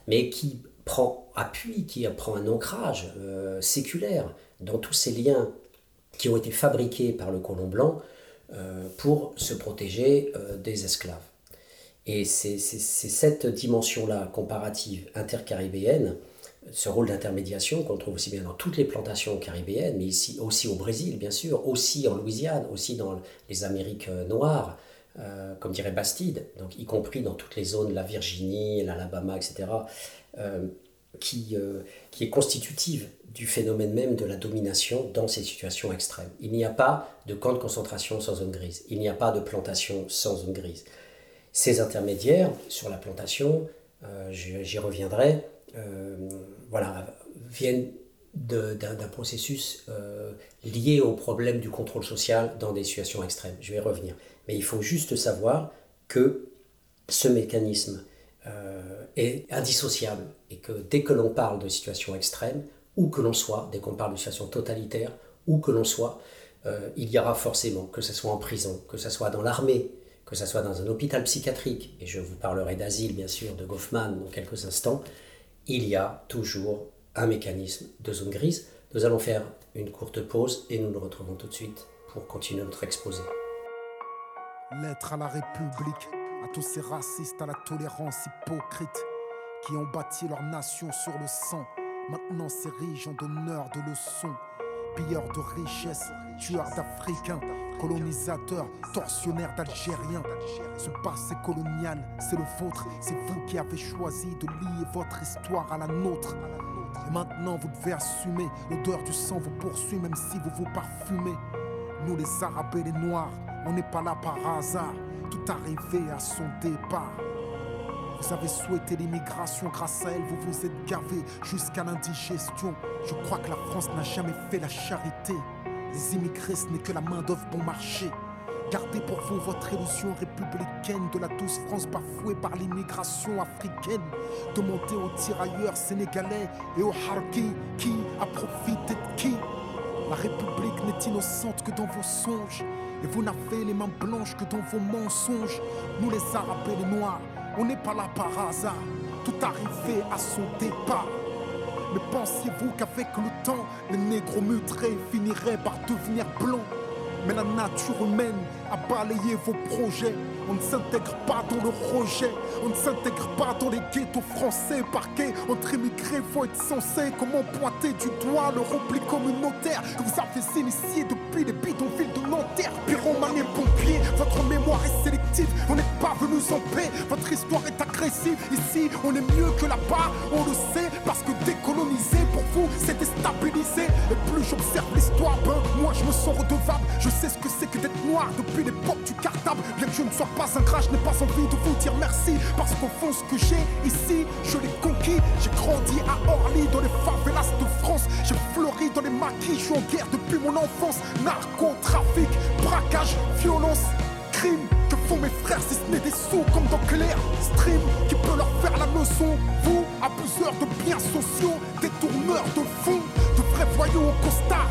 mais qui prend appui, qui prend un ancrage séculaire dans tous ces liens qui ont été fabriqués par le colon blanc pour se protéger des esclaves. Et c'est cette dimension-là comparative intercaribéenne ce rôle d'intermédiation qu'on trouve aussi bien dans toutes les plantations caribéennes, mais aussi au Brésil, bien sûr, aussi en Louisiane, aussi dans les Amériques euh, noires, euh, comme dirait Bastide, donc y compris dans toutes les zones la Virginie, l'Alabama, etc., euh, qui, qui est constitutive du phénomène même de la domination dans ces situations extrêmes. Il n'y a pas de camp de concentration sans zone grise, il n'y a pas de plantation sans zone grise. Ces intermédiaires sur la plantation, j'y reviendrai, euh, voilà, viennent d'un processus euh, lié au problème du contrôle social dans des situations extrêmes. Je vais revenir. Mais il faut juste savoir que ce mécanisme euh, est indissociable et que dès que l'on parle de situations extrêmes, où que l'on soit, dès qu'on parle de situation totalitaire, où que l'on soit, il y aura forcément, que ce soit en prison, que ce soit dans l'armée, que ce soit dans un hôpital psychiatrique, et je vous parlerai d'asile bien sûr, de Goffman dans quelques instants, il y a toujours un mécanisme de zone grise. Nous allons faire une courte pause et nous nous retrouvons tout de suite pour continuer notre exposé. Lettre à la République, à tous ces racistes à la tolérance hypocrite qui ont bâti leur nation sur le sang, maintenant s'érigent en donneurs de leçons, pilleurs de richesses, tueurs d'Africains, colonisateurs, tortionnaires d'Algériens. Ce passé colonial, c'est le vôtre, c'est vous qui avez choisi de lier votre histoire à la nôtre. Et maintenant vous devez assumer, l'odeur du sang vous poursuit même si vous vous parfumez. Nous les Arabes et les Noirs, on n'est pas là par hasard, tout arrivé à son départ. Vous avez souhaité l'immigration, grâce à elle, vous vous êtes gavé jusqu'à l'indigestion. Je crois que la France n'a jamais fait la charité. Les immigrés, ce n'est que la main-d'œuvre bon marché. Gardez pour vous votre illusion républicaine de la douce France bafouée par l'immigration africaine. Demandez aux tirailleurs sénégalais et aux harkis qui a profité de qui. La République n'est innocente que dans vos songes. Et vous n'avez les mains blanches que dans vos mensonges. Nous les Arabes et les Noirs, on n'est pas là par hasard. Tout arrivé à son départ. Mais pensiez-vous qu'avec le temps, les négros mutrés finiraient par devenir blancs? Mais la nature humaine a balayé vos projets. On ne s'intègre pas dans le rejet, on ne s'intègre pas dans les ghettos français parqués. Entre immigrés, faut être censé comment pointer du doigt le repli communautaire que vous avez initié depuis les bidonvilles de Nanterre. Pyromane et pompier, votre mémoire est sélective, on n'est pas venus en paix, votre histoire est agressive. Ici, on est mieux que là-bas, on le sait, parce que décoloniser pour vous, c'est déstabiliser. Et plus j'observe l'histoire, ben moi je me sens redevable. Je sais ce que c'est que d'être noir depuis l'époque du cartable. Bien que je ne sois pas un crash, je n'ai pas envie de vous dire merci. Parce qu'au fond, ce que j'ai ici, je l'ai conquis. J'ai grandi à Orly, dans les favelas de France. J'ai fleuri dans les maquis, je suis en guerre depuis mon enfance. Narcotrafic, braquage, violence, crime. Font mes frères si ce n'est des sous comme dans Claire Stream qui peut leur faire la leçon. Vous, abuseurs de biens sociaux, détourneurs de fonds, de vrais voyous au costard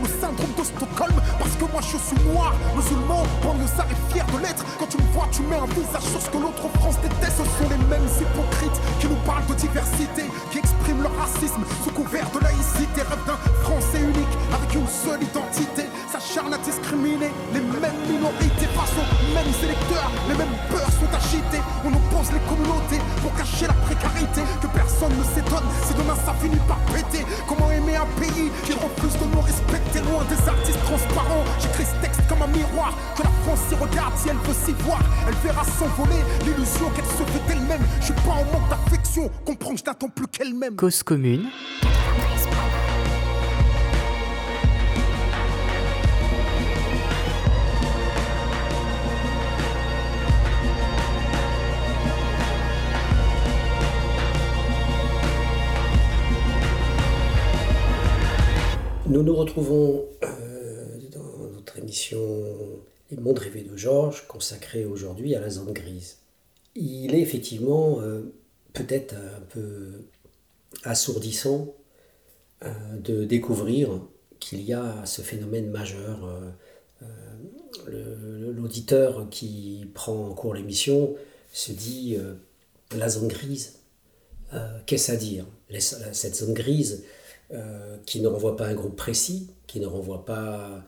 le syndrome de Stockholm. Parce que moi je suis noir, musulman, banlieusard et fier de l'être. Quand tu me vois tu mets un visage sur ce que l'autre France déteste. Ce sont les mêmes hypocrites qui nous parlent de diversité Qui expriment leur racisme sous couvert de laïcité. Rêve d'un français unique avec une seule identité S'acharne à discriminer les mêmes minorités Face aux mêmes électeurs, les mêmes peurs sont agités On oppose les communautés pour cacher la précarité Que personne ne s'étonne si demain ça finit par péter Comment aimer un pays qui refuse de nous respecter loin des artistes transparents? J'écris ce texte comme un miroir. Que la France s'y regarde si elle veut s'y voir. Elle verra s'envoler l'illusion qu'elle se fait d'elle-même. Je suis pas en manque d'affection. Comprends que je n'attends plus qu'elle-même. Cause commune. Nous nous retrouvons euh, dans notre émission Les mondes rêvés de Georges, consacrée aujourd'hui à la zone grise. Il est effectivement euh, peut-être un peu assourdissant euh, de découvrir qu'il y a ce phénomène majeur. L'auditeur qui prend en cours l'émission se dit la zone grise. Qu'est-ce à dire? Cette zone grise, euh, qui ne renvoie pas à un groupe précis, qui ne renvoie pas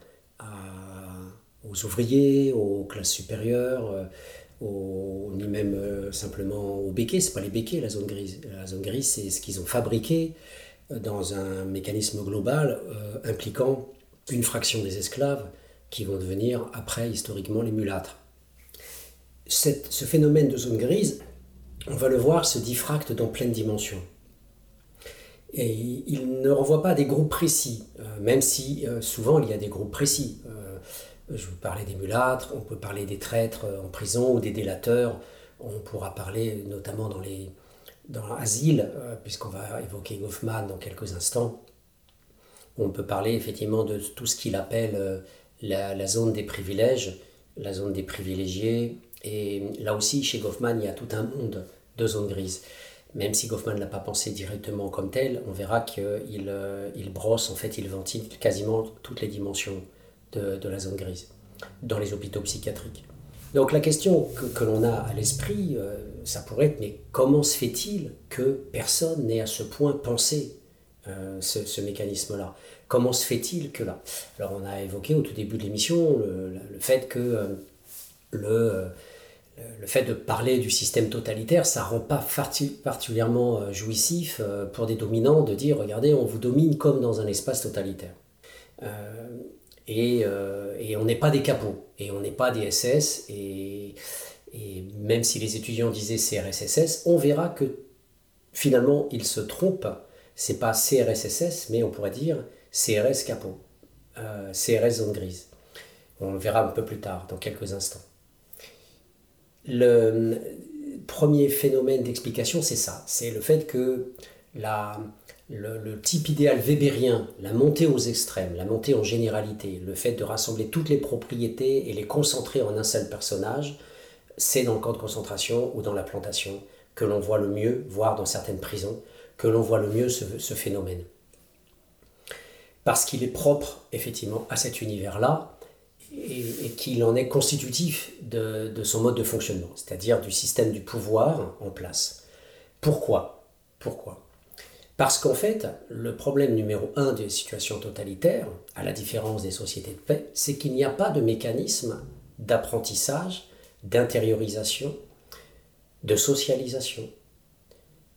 aux ouvriers, aux classes supérieures, euh, ni même euh, simplement aux béquets. Ce pas les béquets, la zone grise. La zone grise, c'est ce qu'ils ont fabriqué dans un mécanisme global impliquant une fraction des esclaves qui vont devenir après historiquement les mulâtres. ce phénomène de zone grise, on va le voir, se diffracte dans pleine dimension. Et il ne renvoie pas à des groupes précis, euh, même si euh, souvent il y a des groupes précis. Euh, je vous parlais des mulâtres, on peut parler des traîtres en prison ou des délateurs. On pourra parler notamment dans les dans l'asile, puisqu'on va évoquer Goffman dans quelques instants. On peut parler effectivement de tout ce qu'il appelle la, la, zone des privilèges, la zone des privilégiés. Et là aussi, chez Goffman, il y a tout un monde de zones grises même si Goffman ne l'a pas pensé directement comme tel, on verra qu'il euh, il brosse, en fait, il ventile quasiment toutes les dimensions de, de la zone grise dans les hôpitaux psychiatriques. Donc la question que, que l'on a à l'esprit, euh, ça pourrait être, mais comment se fait-il que personne n'ait à ce point pensé euh, ce, mécanisme-là? Comment se fait-il que là? Alors on a évoqué au tout début de l'émission le, fait que le le fait de parler du système totalitaire, ça rend pas particulièrement euh, jouissif euh, pour des dominants de dire regardez, on vous domine comme dans un espace totalitaire. et, on n'est pas des capots, et on n'est pas des SS, et, et, même si les étudiants disaient CRSSS, on verra que finalement ils se trompent. C'est pas CRSSS, mais on pourrait dire CRS capot, CRS zone grise. On le verra un peu plus tard, dans quelques instants. Le premier phénomène d'explication, c'est ça. C'est le fait que le, type idéal webérien, la montée aux extrêmes, la montée en généralité, le fait de rassembler toutes les propriétés et les concentrer en un seul personnage, c'est dans le camp de concentration ou dans la plantation que l'on voit le mieux, voire dans certaines prisons, que l'on voit le mieux ce phénomène. Parce qu'il est propre, effectivement, à cet univers-là, et, qu'il en est constitutif de, son mode de fonctionnement, c'est-à-dire du système du pouvoir en place. Pourquoi? Parce qu'en fait, le problème numéro un des situations totalitaires, à la différence des sociétés de paix, c'est qu'il n'y a pas de mécanisme d'apprentissage, d'intériorisation, de socialisation,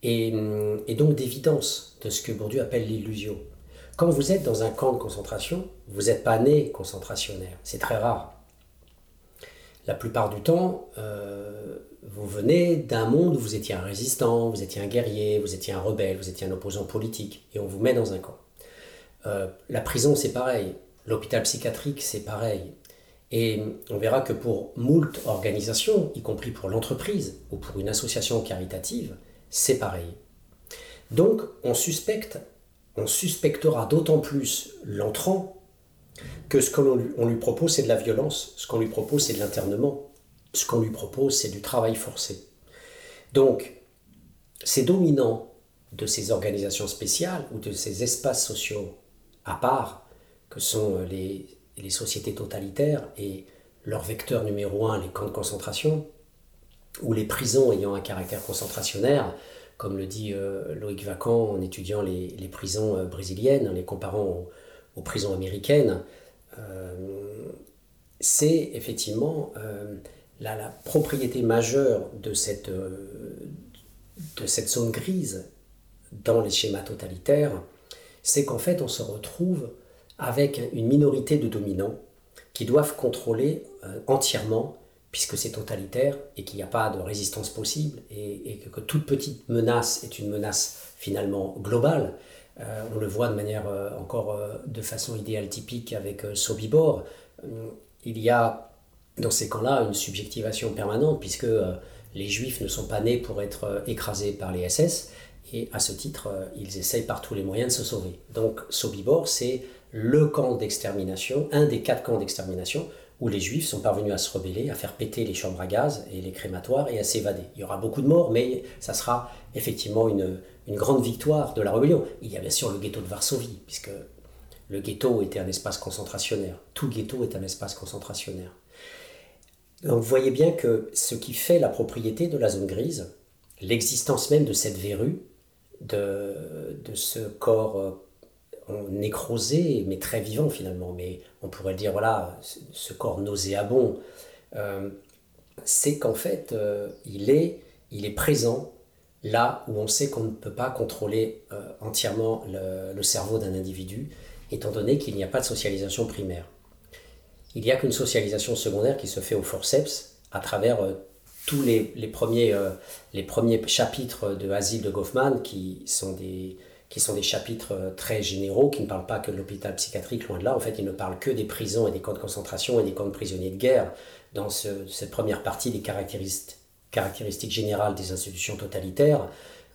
et, et donc d'évidence de ce que Bourdieu appelle l'illusion. Quand vous êtes dans un camp de concentration, vous n'êtes pas né concentrationnaire. C'est très rare. La plupart du temps, euh, vous venez d'un monde où vous étiez un résistant, vous étiez un guerrier, vous étiez un rebelle, vous étiez un opposant politique, et on vous met dans un camp. Euh, la prison, c'est pareil. L'hôpital psychiatrique, c'est pareil. Et on verra que pour moult organisations, y compris pour l'entreprise ou pour une association caritative, c'est pareil. Donc, on suspecte on suspectera d'autant plus l'entrant que ce qu'on lui, propose, c'est de la violence, ce qu'on lui propose, c'est de l'internement, ce qu'on lui propose, c'est du travail forcé. Donc, ces dominants de ces organisations spéciales ou de ces espaces sociaux à part, que sont les, les sociétés totalitaires et leur vecteur numéro un, les camps de concentration, ou les prisons ayant un caractère concentrationnaire, comme le dit euh, Loïc Vacan en étudiant les, prisons euh, brésiliennes, en les comparant aux, prisons américaines, euh, c'est effectivement la, propriété majeure de cette, de cette zone grise dans les schémas totalitaires, c'est qu'en fait on se retrouve avec une minorité de dominants qui doivent contrôler entièrement puisque c'est totalitaire et qu'il n'y a pas de résistance possible et, que, toute petite menace est une menace finalement globale. Euh, on le voit de manière euh, encore euh, de façon idéale typique avec Sobibor. il y a dans ces camps-là une subjectivation permanente puisque les juifs ne sont pas nés pour être écrasés par les SS et à ce titre ils essayent par tous les moyens de se sauver. Donc Sobibor c'est le camp d'extermination, un des quatre camps d'extermination où les juifs sont parvenus à se rebeller, à faire péter les chambres à gaz et les crématoires et à s'évader. Il y aura beaucoup de morts, mais ça sera effectivement une, grande victoire de la rébellion. Il y a bien sûr le ghetto de Varsovie, puisque le ghetto était un espace concentrationnaire. Tout ghetto est un espace concentrationnaire. Donc vous voyez bien que ce qui fait la propriété de la zone grise, l'existence même de cette verrue, de, de ce corps euh, nécrosé, mais très vivant finalement. Mais on pourrait dire, voilà, ce corps nauséabond, euh, c'est qu'en fait, euh, il, est, il est présent là où on sait qu'on ne peut pas contrôler euh, entièrement le, cerveau d'un individu, étant donné qu'il n'y a pas de socialisation primaire. Il n'y a qu'une socialisation secondaire qui se fait au forceps à travers tous les, les premiers, les premiers chapitres de Asile de Goffman, qui sont des, qui sont des chapitres euh, très généraux, qui ne parlent pas que de l'hôpital psychiatrique, loin de là. En fait, ils ne parlent que des prisons et des camps de concentration et des camps de prisonniers de guerre dans cette première partie des caractéristiques, caractéristiques générales des institutions totalitaires.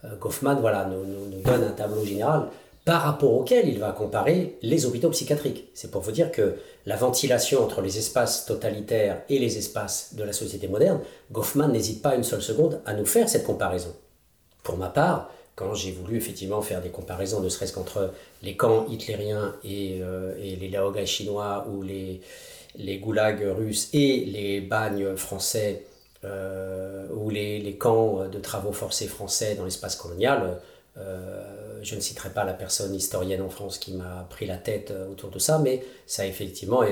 Euh, Goffman voilà, nous, nous, donne un tableau général par rapport auquel il va comparer les hôpitaux psychiatriques. C'est pour vous dire que la ventilation entre les espaces totalitaires et les espaces de la société moderne, Goffman n'hésite pas une seule seconde à nous faire cette comparaison. Pour ma part, quand j'ai voulu effectivement faire des comparaisons, ne serait-ce qu'entre les camps hitlériens et, euh, les laogai chinois ou les, les goulags russes et les bagnes français euh, ou les, les, camps de travaux forcés français dans l'espace colonial, euh, je ne citerai pas la personne historienne en France qui m'a pris la tête autour de ça, mais ça a effectivement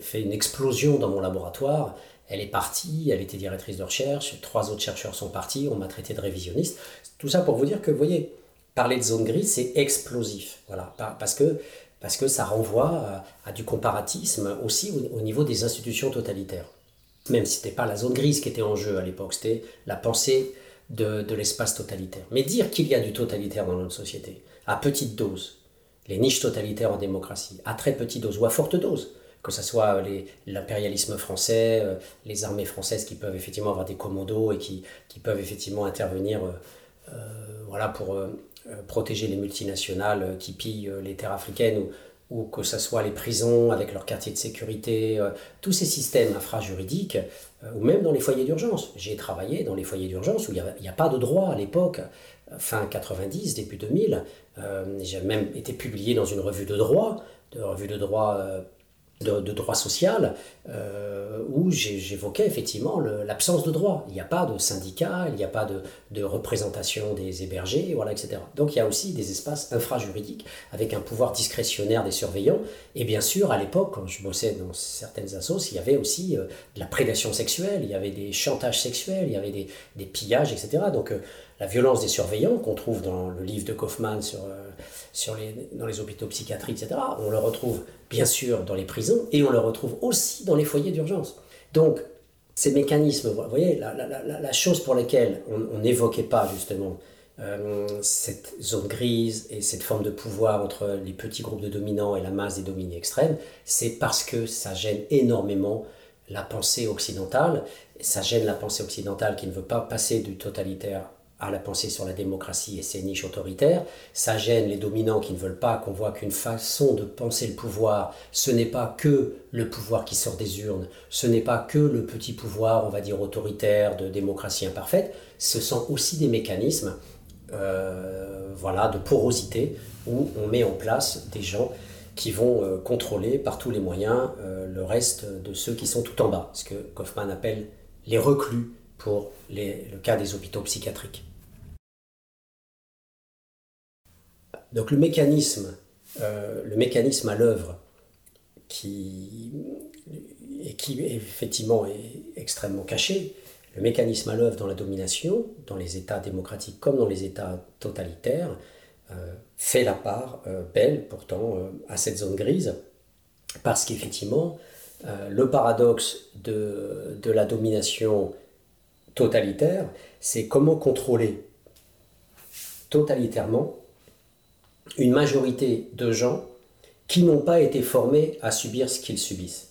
fait une explosion dans mon laboratoire elle est partie, elle était directrice de recherche, trois autres chercheurs sont partis, on m'a traité de révisionniste. Tout ça pour vous dire que, vous voyez, parler de zone grise, c'est explosif. Voilà, parce que, parce que ça renvoie à, du comparatisme aussi au, niveau des institutions totalitaires. Même si ce n'était pas la zone grise qui était en jeu à l'époque, c'était la pensée de, de l'espace totalitaire. Mais dire qu'il y a du totalitaire dans notre société, à petite dose, les niches totalitaires en démocratie, à très petite dose ou à forte dose, que ce soit l'impérialisme français, euh, les armées françaises qui peuvent effectivement avoir des commandos et qui, peuvent effectivement intervenir euh, euh, voilà, pour protéger les multinationales qui pillent les terres africaines ou, que ce soit les prisons avec leurs quartiers de sécurité, tous ces systèmes infrajuridiques, ou même dans les foyers d'urgence. J'ai travaillé dans les foyers d'urgence où il n'y a, a, pas de droit à l'époque, fin 90, début 2000. J'ai même été publié dans une revue de droit, de revue de droit de, droit social euh, où j'évoquais effectivement l'absence de droit. Il n'y a pas de syndicat, il n'y a pas de, représentation des hébergés, voilà, etc. Donc il y a aussi des espaces infrajuridiques avec un pouvoir discrétionnaire des surveillants. Et bien sûr, à l'époque, quand je bossais dans certaines assos, il y avait aussi euh, de la prédation sexuelle, il y avait des chantages sexuels, il y avait des, pillages, etc. Donc euh, la violence des surveillants qu'on trouve dans le livre de Kaufman sur, dans les hôpitaux psychiatriques, etc., on le retrouve bien sûr dans les prisons et on le retrouve aussi dans les foyers d'urgence. Donc, ces mécanismes, vous voyez, la chose pour laquelle on n'évoquait pas justement euh, cette zone grise et cette forme de pouvoir entre les petits groupes de dominants et la masse des dominés extrêmes, c'est parce que ça gêne énormément la pensée occidentale, ça gêne la pensée occidentale qui ne veut pas passer du totalitaire à la pensée sur la démocratie et ses niches autoritaires. Ça gêne les dominants qui ne veulent pas qu'on voit qu'une façon de penser le pouvoir, ce n'est pas que le pouvoir qui sort des urnes, ce n'est pas que le petit pouvoir, on va dire, autoritaire de démocratie imparfaite, ce sont aussi des mécanismes euh, voilà, de porosité où on met en place des gens qui vont euh, contrôler par tous les moyens euh, le reste de ceux qui sont tout en bas, ce que Kaufman appelle les reclus pour le cas des hôpitaux psychiatriques. Donc le mécanisme, euh, le mécanisme à l'œuvre qui, et qui effectivement est extrêmement caché, le mécanisme à l'œuvre dans la domination, dans les États démocratiques comme dans les États totalitaires, euh, fait la part euh, belle pourtant à cette zone grise, parce qu'effectivement, le paradoxe de, de la domination totalitaire, c'est comment contrôler totalitairement une majorité de gens qui n'ont pas été formés à subir ce qu'ils subissent.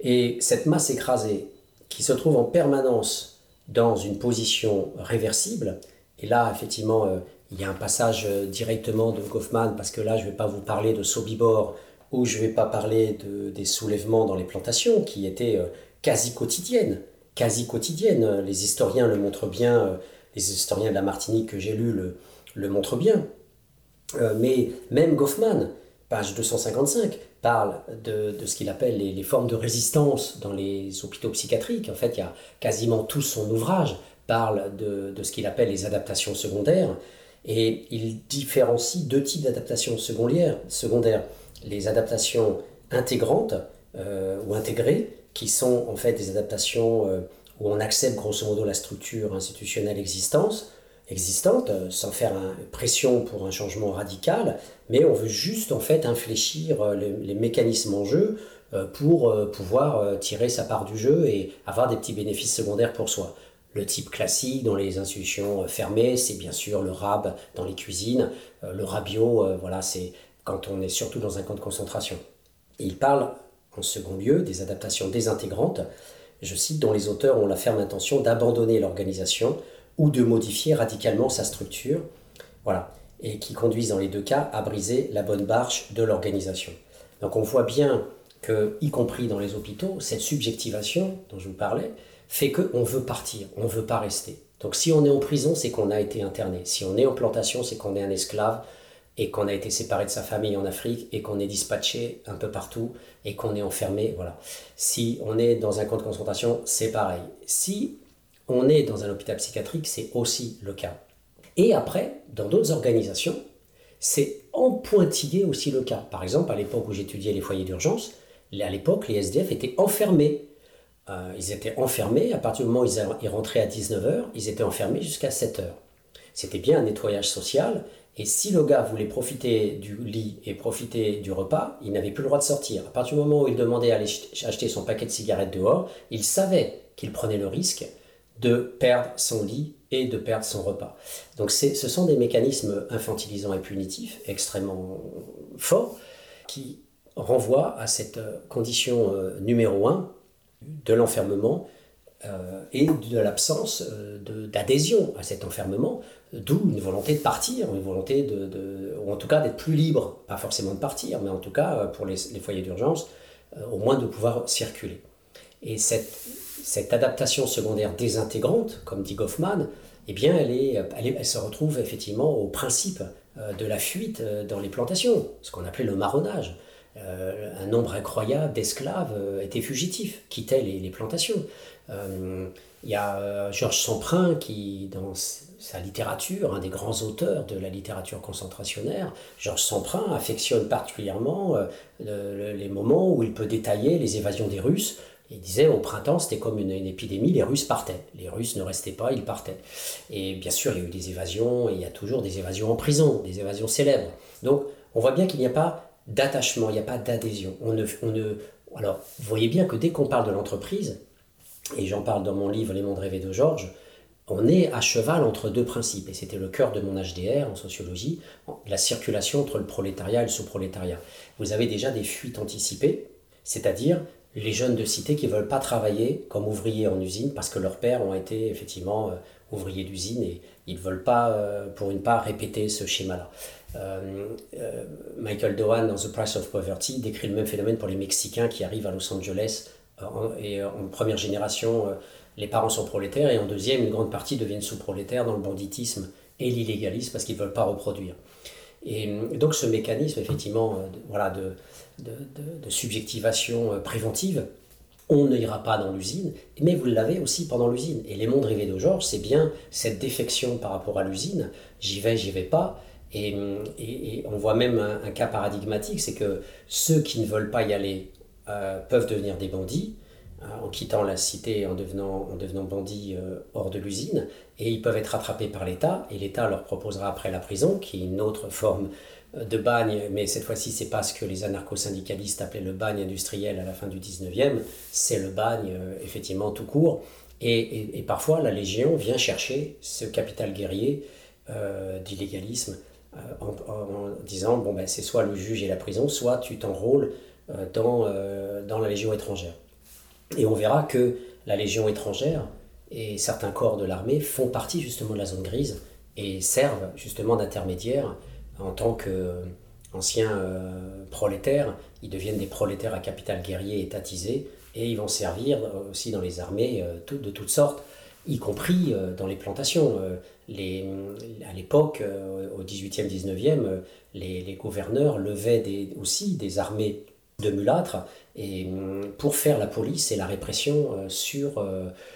Et cette masse écrasée qui se trouve en permanence dans une position réversible, et là effectivement euh, il y a un passage euh, directement de Goffman, parce que là je ne vais pas vous parler de Sobibor, ou je ne vais pas parler de, des soulèvements dans les plantations, qui étaient euh, quasi quotidiennes quasi quotidienne. Les historiens le montrent bien, euh, les historiens de la Martinique que j'ai lus le, le montrent bien. Euh, mais même Goffman, page 255, parle de, de ce qu'il appelle les, formes de résistance dans les hôpitaux psychiatriques. En fait, il y a quasiment tout son ouvrage parle de, de ce qu'il appelle les adaptations secondaires. Et il différencie deux types d'adaptations secondaires, secondaires. Les adaptations intégrantes euh, ou intégrées, qui sont en fait des adaptations euh, où on accepte grosso modo la structure institutionnelle existante, existante euh, sans faire pression pour un changement radical, mais on veut juste en fait infléchir euh, les, mécanismes en jeu pour pouvoir tirer sa part du jeu et avoir des petits bénéfices secondaires pour soi. Le type classique dans les institutions fermées, c'est bien sûr le rab dans les cuisines, le rabio, voilà, c'est quand on est surtout dans un camp de concentration. il parle en second lieu, des adaptations désintégrantes, je cite, dont les auteurs ont la ferme intention d'abandonner l'organisation ou de modifier radicalement sa structure, voilà, et qui conduisent dans les deux cas à briser la bonne marche de l'organisation. Donc on voit bien que, y compris dans les hôpitaux, cette subjectivation dont je vous parlais fait qu'on veut partir, on ne veut pas rester. Donc si on est en prison, c'est qu'on a été interné. Si on est en plantation, c'est qu'on est un esclave et qu'on a été séparé de sa famille en Afrique et qu'on est dispatché un peu partout et qu'on est enfermé, voilà. Si on est dans un camp de concentration, c'est pareil. Si on est dans un hôpital psychiatrique, c'est aussi le cas. Et après, dans d'autres organisations, c'est en pointillé aussi le cas. Par exemple, à l'époque où j'étudiais les foyers d'urgence, à l'époque, les SDF étaient enfermés ils étaient enfermés. À partir du moment où ils, rentraient à 19h, ils étaient enfermés jusqu'à 7h. C'était bien un nettoyage social. Et si le gars voulait profiter du lit et profiter du repas, il n'avait plus le droit de sortir. À partir du moment où il demandait à aller acheter son paquet de cigarettes dehors, il savait qu'il prenait le risque de perdre son lit et de perdre son repas. Donc ce sont des mécanismes infantilisants et punitifs extrêmement forts qui renvoient à cette condition euh, numéro un de l'enfermement euh, et de l'absence euh, d'adhésion à cet enfermement, d'où une volonté de partir, une volonté de, ou en tout cas d'être plus libre, pas forcément de partir, mais en tout cas pour les, foyers d'urgence, au moins de pouvoir circuler. Et cette, adaptation secondaire désintégrante, comme dit Goffman, eh bien, elle, est, elle, se retrouve effectivement au principe euh, de la fuite euh, dans les plantations, ce qu'on appelait le marronnage. Euh, un nombre incroyable d'esclaves étaient fugitifs, quittaient les, plantations. Il y a Georges Semprin qui, dans sa littérature, un des grands auteurs de la littérature concentrationnaire, Georges Semprin affectionne particulièrement les moments où il peut détailler les évasions des Russes il disait au printemps, c'était comme une, épidémie, les Russes partaient. Les Russes ne restaient pas, ils partaient. Et bien sûr, il y a eu des évasions, il y a toujours des évasions en prison, des évasions célèbres. Donc, on voit bien qu'il n'y a pas d'attachement, il n'y a pas d'adhésion. On ne, on ne... Alors, vous voyez bien que dès qu'on parle de l'entreprise, et j'en parle dans mon livre Les mondes rêvés de Georges, on est à cheval entre deux principes, et c'était le cœur de mon HDR en sociologie, la circulation entre le prolétariat et le sous-prolétariat. Vous avez déjà des fuites anticipées, c'est-à-dire les jeunes de cité qui ne veulent pas travailler comme ouvriers en usine parce que leurs pères ont été effectivement euh, ouvriers d'usine et ils ne veulent pas, euh, pour une part, répéter ce schéma-là. Euh, Michael Dohan, dans The Price of Poverty, décrit le même phénomène pour les Mexicains qui arrivent à Los Angeles. Et en première génération, les parents sont prolétaires et en deuxième, une grande partie deviennent sous-prolétaires dans le banditisme et l'illégalisme parce qu'ils ne veulent pas reproduire. Et donc ce mécanisme, effectivement, voilà, de, de, subjectivation euh, préventive, on n'ira pas dans l'usine, mais vous l'avez aussi pendant l'usine. Et les mondes rêvés de Georges, c'est bien cette défection par rapport à l'usine, j'y vais, j'y vais pas. Et, on voit même un, cas paradigmatique, c'est que ceux qui ne veulent pas y aller euh, peuvent devenir des bandits, hein, en quittant la cité, en devenant, en devenant bandits euh, hors de l'usine, et ils peuvent être rattrapés par l'État, et l'État leur proposera après la prison, qui est une autre forme de bagne, mais cette fois-ci, c'est pas ce que les anarcho-syndicalistes appelaient le bagne industriel à la fin du 19e, c'est le bagne, euh, effectivement, tout court. Et, parfois, la Légion vient chercher ce capital guerrier euh, d'illégalisme euh, en, disant bon, ben, c'est soit le juge et la prison, soit tu t'enrôles dans, dans la Légion étrangère. Et on verra que la Légion étrangère et certains corps de l'armée font partie justement de la zone grise et servent justement d'intermédiaires en tant qu'anciens euh, prolétaires, ils deviennent des prolétaires à capital guerrier étatisé et ils vont servir aussi dans les armées euh, de toutes sortes, y compris euh, dans les plantations. Les, à l'époque, au 18e, 19e, les, gouverneurs levaient aussi des armées de mulâtres et pour faire la police et la répression sur,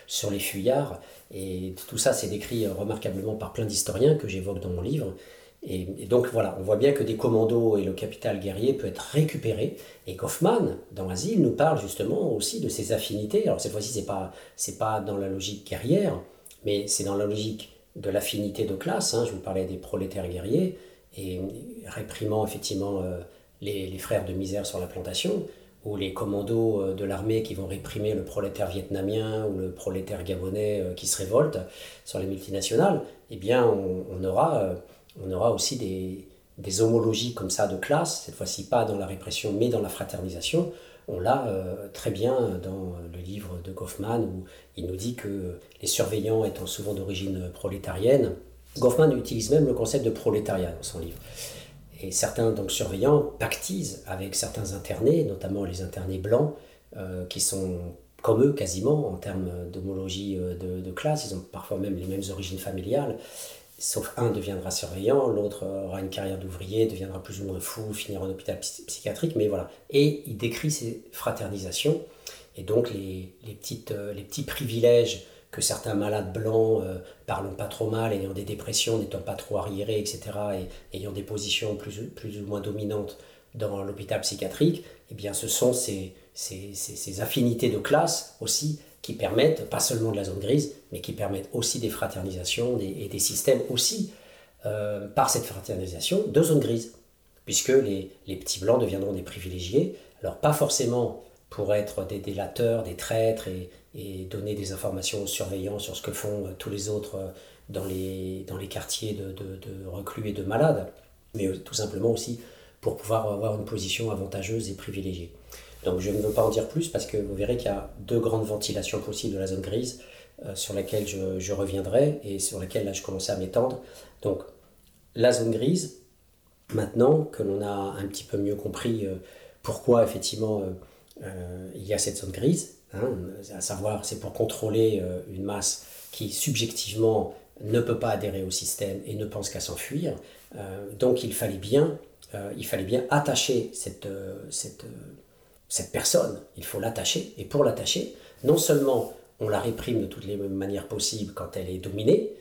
sur les fuyards. Et tout ça, c'est décrit remarquablement par plein d'historiens que j'évoque dans mon livre. Et, donc voilà, on voit bien que des commandos et le capital guerrier peut être récupéré. Et Kaufmann, dans Asile, nous parle justement aussi de ses affinités. Alors cette fois-ci, ce n'est pas, pas dans la logique guerrière, mais c'est dans la logique de l'affinité de classe. Hein. Je vous parlais des prolétaires guerriers et réprimant effectivement euh, les, frères de misère sur la plantation, ou les commandos euh, de l'armée qui vont réprimer le prolétaire vietnamien ou le prolétaire gabonais euh, qui se révolte sur les multinationales. Eh bien, on, aura on aura aussi des, homologies comme ça de classe, cette fois-ci pas dans la répression mais dans la fraternisation. On l'a euh, très bien dans le livre de Goffman où il nous dit que les surveillants étant souvent d'origine prolétarienne, Goffman utilise même le concept de prolétariat dans son livre. Et certains donc surveillants pactisent avec certains internés, notamment les internés blancs, euh, qui sont comme eux quasiment en termes d'homologie euh, de, de, classe, ils ont parfois même les mêmes origines familiales, sauf un deviendra surveillant, l'autre aura une carrière d'ouvrier, deviendra plus ou moins fou, finira en hôpital psychiatrique, mais voilà. Et il décrit ces fraternisations, et donc les, petites, euh, les petits privilèges que certains malades blancs, euh, parlant pas trop mal, ayant des dépressions, n'étant pas trop arriérés, etc., et ayant des positions plus, plus ou moins dominantes dans l'hôpital psychiatrique, eh bien ce sont ces, ces, affinités de classe aussi qui permettent, pas seulement de la zone grise, mais qui permettent aussi des fraternisations et des systèmes aussi, euh, par cette fraternisation, de zone grise, puisque les, petits blancs deviendront des privilégiés, alors pas forcément pour être des délateurs, des traîtres et, donner des informations aux surveillants sur ce que font euh, tous les autres euh, dans les, dans les quartiers de, de reclus et de malades, mais tout simplement aussi pour pouvoir avoir une position avantageuse et privilégiée. Donc je ne veux pas en dire plus parce que vous verrez qu'il y a deux grandes ventilations possibles de la zone grise euh, sur laquelle je, reviendrai et sur laquelle là je commençais à m'étendre. Donc la zone grise, maintenant que l'on a un petit peu mieux compris euh, pourquoi effectivement euh, il y a cette zone grise, hein, à savoir c'est pour contrôler une masse qui subjectivement ne peut pas adhérer au système et ne pense qu'à s'enfuir. donc il fallait bien euh, il fallait bien attacher cette, euh, cette, euh, cette personne, il faut l'attacher. Et pour l'attacher, non seulement on la réprime de toutes les manières possibles quand elle est dominée,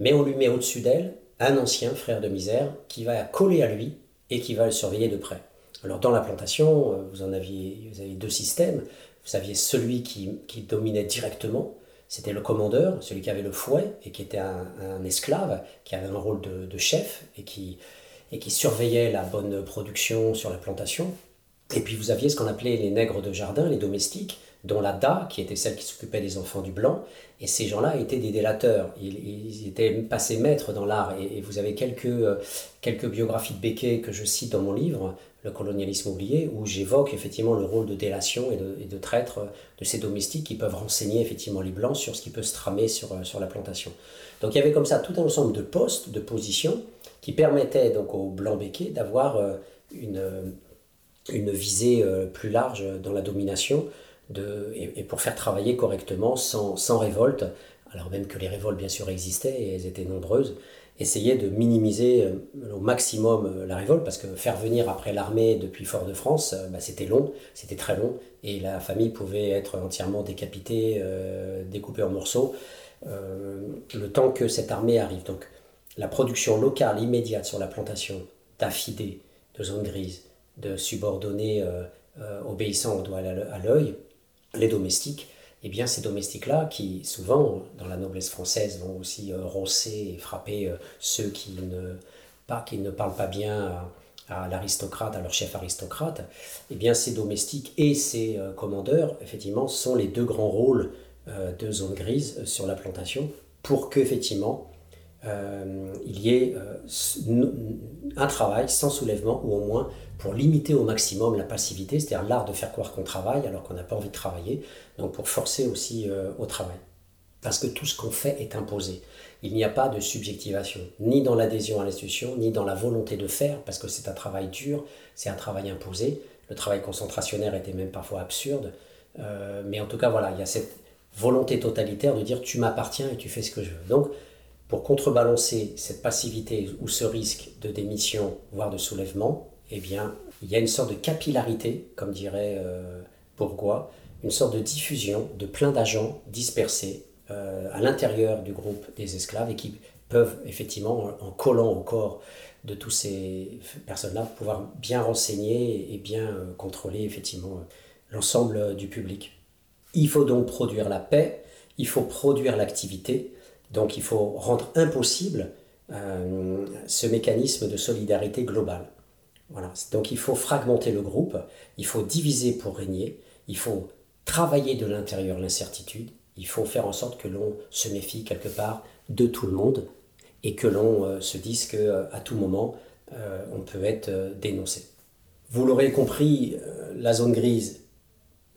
mais on lui met au-dessus d'elle un ancien frère de misère qui va coller à lui et qui va le surveiller de près. Alors dans la plantation, vous en aviez, vous deux systèmes. Vous aviez celui qui, qui dominait directement, c'était le commandeur, celui qui avait le fouet et qui était un, esclave, qui avait un rôle de, de chef et qui, et qui surveillait la bonne production sur la plantation. Et puis vous aviez ce qu'on appelait les nègres de jardin, les domestiques, dont la Da, qui était celle qui s'occupait des enfants du blanc, et ces gens-là étaient des délateurs, ils, étaient passés maîtres dans l'art, et, vous avez quelques, euh, quelques biographies de Becquet que je cite dans mon livre, Le colonialisme oublié, où j'évoque effectivement le rôle de délation et de, et de, traître de ces domestiques qui peuvent renseigner effectivement les blancs sur ce qui peut se tramer sur, euh, sur la plantation. Donc il y avait comme ça tout un ensemble de postes, de positions, qui permettait donc aux blancs béquets d'avoir euh, une, une visée euh, plus large dans la domination de, et, pour faire travailler correctement sans, sans, révolte, alors même que les révoltes bien sûr existaient et elles étaient nombreuses, essayer de minimiser euh, au maximum la révolte parce que faire venir après l'armée depuis Fort-de-France, bah, c'était long, c'était très long et la famille pouvait être entièrement décapitée, découpée en morceaux le temps que cette armée arrive. Donc la production locale immédiate sur la plantation d'affidés, de zones grises, de subordonnés euh, euh, obéissant au doigt à l'œil, les domestiques, eh bien ces domestiques-là, qui souvent, dans la noblesse française, vont aussi euh, rosser et frapper ceux qui ne, pas, qui ne parlent pas bien à, l'aristocrate, à leur chef aristocrate, eh bien ces domestiques et ces commandeurs, effectivement, sont les deux grands rôles de zone grise sur la plantation pour qu'effectivement euh, il y ait euh, un travail sans soulèvement, ou au moins pour limiter au maximum la passivité, c'est-à-dire l'art de faire croire qu'on travaille alors qu'on n'a pas envie de travailler, donc pour forcer aussi euh, au travail. Parce que tout ce qu'on fait est imposé. Il n'y a pas de subjectivation, ni dans l'adhésion à l'institution, ni dans la volonté de faire, parce que c'est un travail dur, c'est un travail imposé. Le travail concentrationnaire était même parfois absurde. mais en tout cas, voilà, il y a cette volonté totalitaire de dire tu m'appartiens et tu fais ce que je veux. Donc, pour contrebalancer cette passivité ou ce risque de démission, voire de soulèvement, eh bien, il y a une sorte de capillarité, comme dirait euh, Bourgois, une sorte de diffusion de plein d'agents dispersés euh, à l'intérieur du groupe des esclaves et qui peuvent effectivement, en collant au corps de toutes ces personnes-là, pouvoir bien renseigner et bien euh, contrôler effectivement l'ensemble du public. Il faut donc produire la paix, il faut produire l'activité, donc il faut rendre impossible euh, ce mécanisme de solidarité globale. Voilà. Donc il faut fragmenter le groupe, il faut diviser pour régner, il faut travailler de l'intérieur l'incertitude, il faut faire en sorte que l'on se méfie quelque part de tout le monde et que l'on euh, se dise qu'à euh, tout moment on peut être dénoncé. Vous l'aurez compris, la zone grise,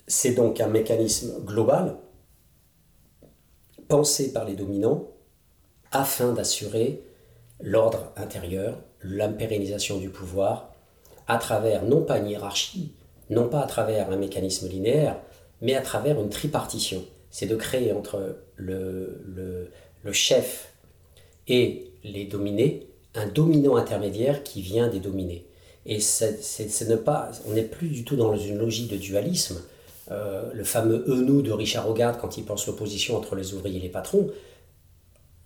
c'est donc un mécanisme global pensé par les dominants afin d'assurer l'ordre intérieur, l'impérialisation du pouvoir, à travers non pas une hiérarchie, non pas à travers un mécanisme linéaire, mais à travers une tripartition. C'est de créer entre le, chef et les dominés un dominant intermédiaire qui vient des dominés. Et c'est ne pas, on n'est plus du tout dans une logique de dualisme, euh, le fameux eux-nous de Richard Hogarth quand il pense l'opposition entre les ouvriers et les patrons,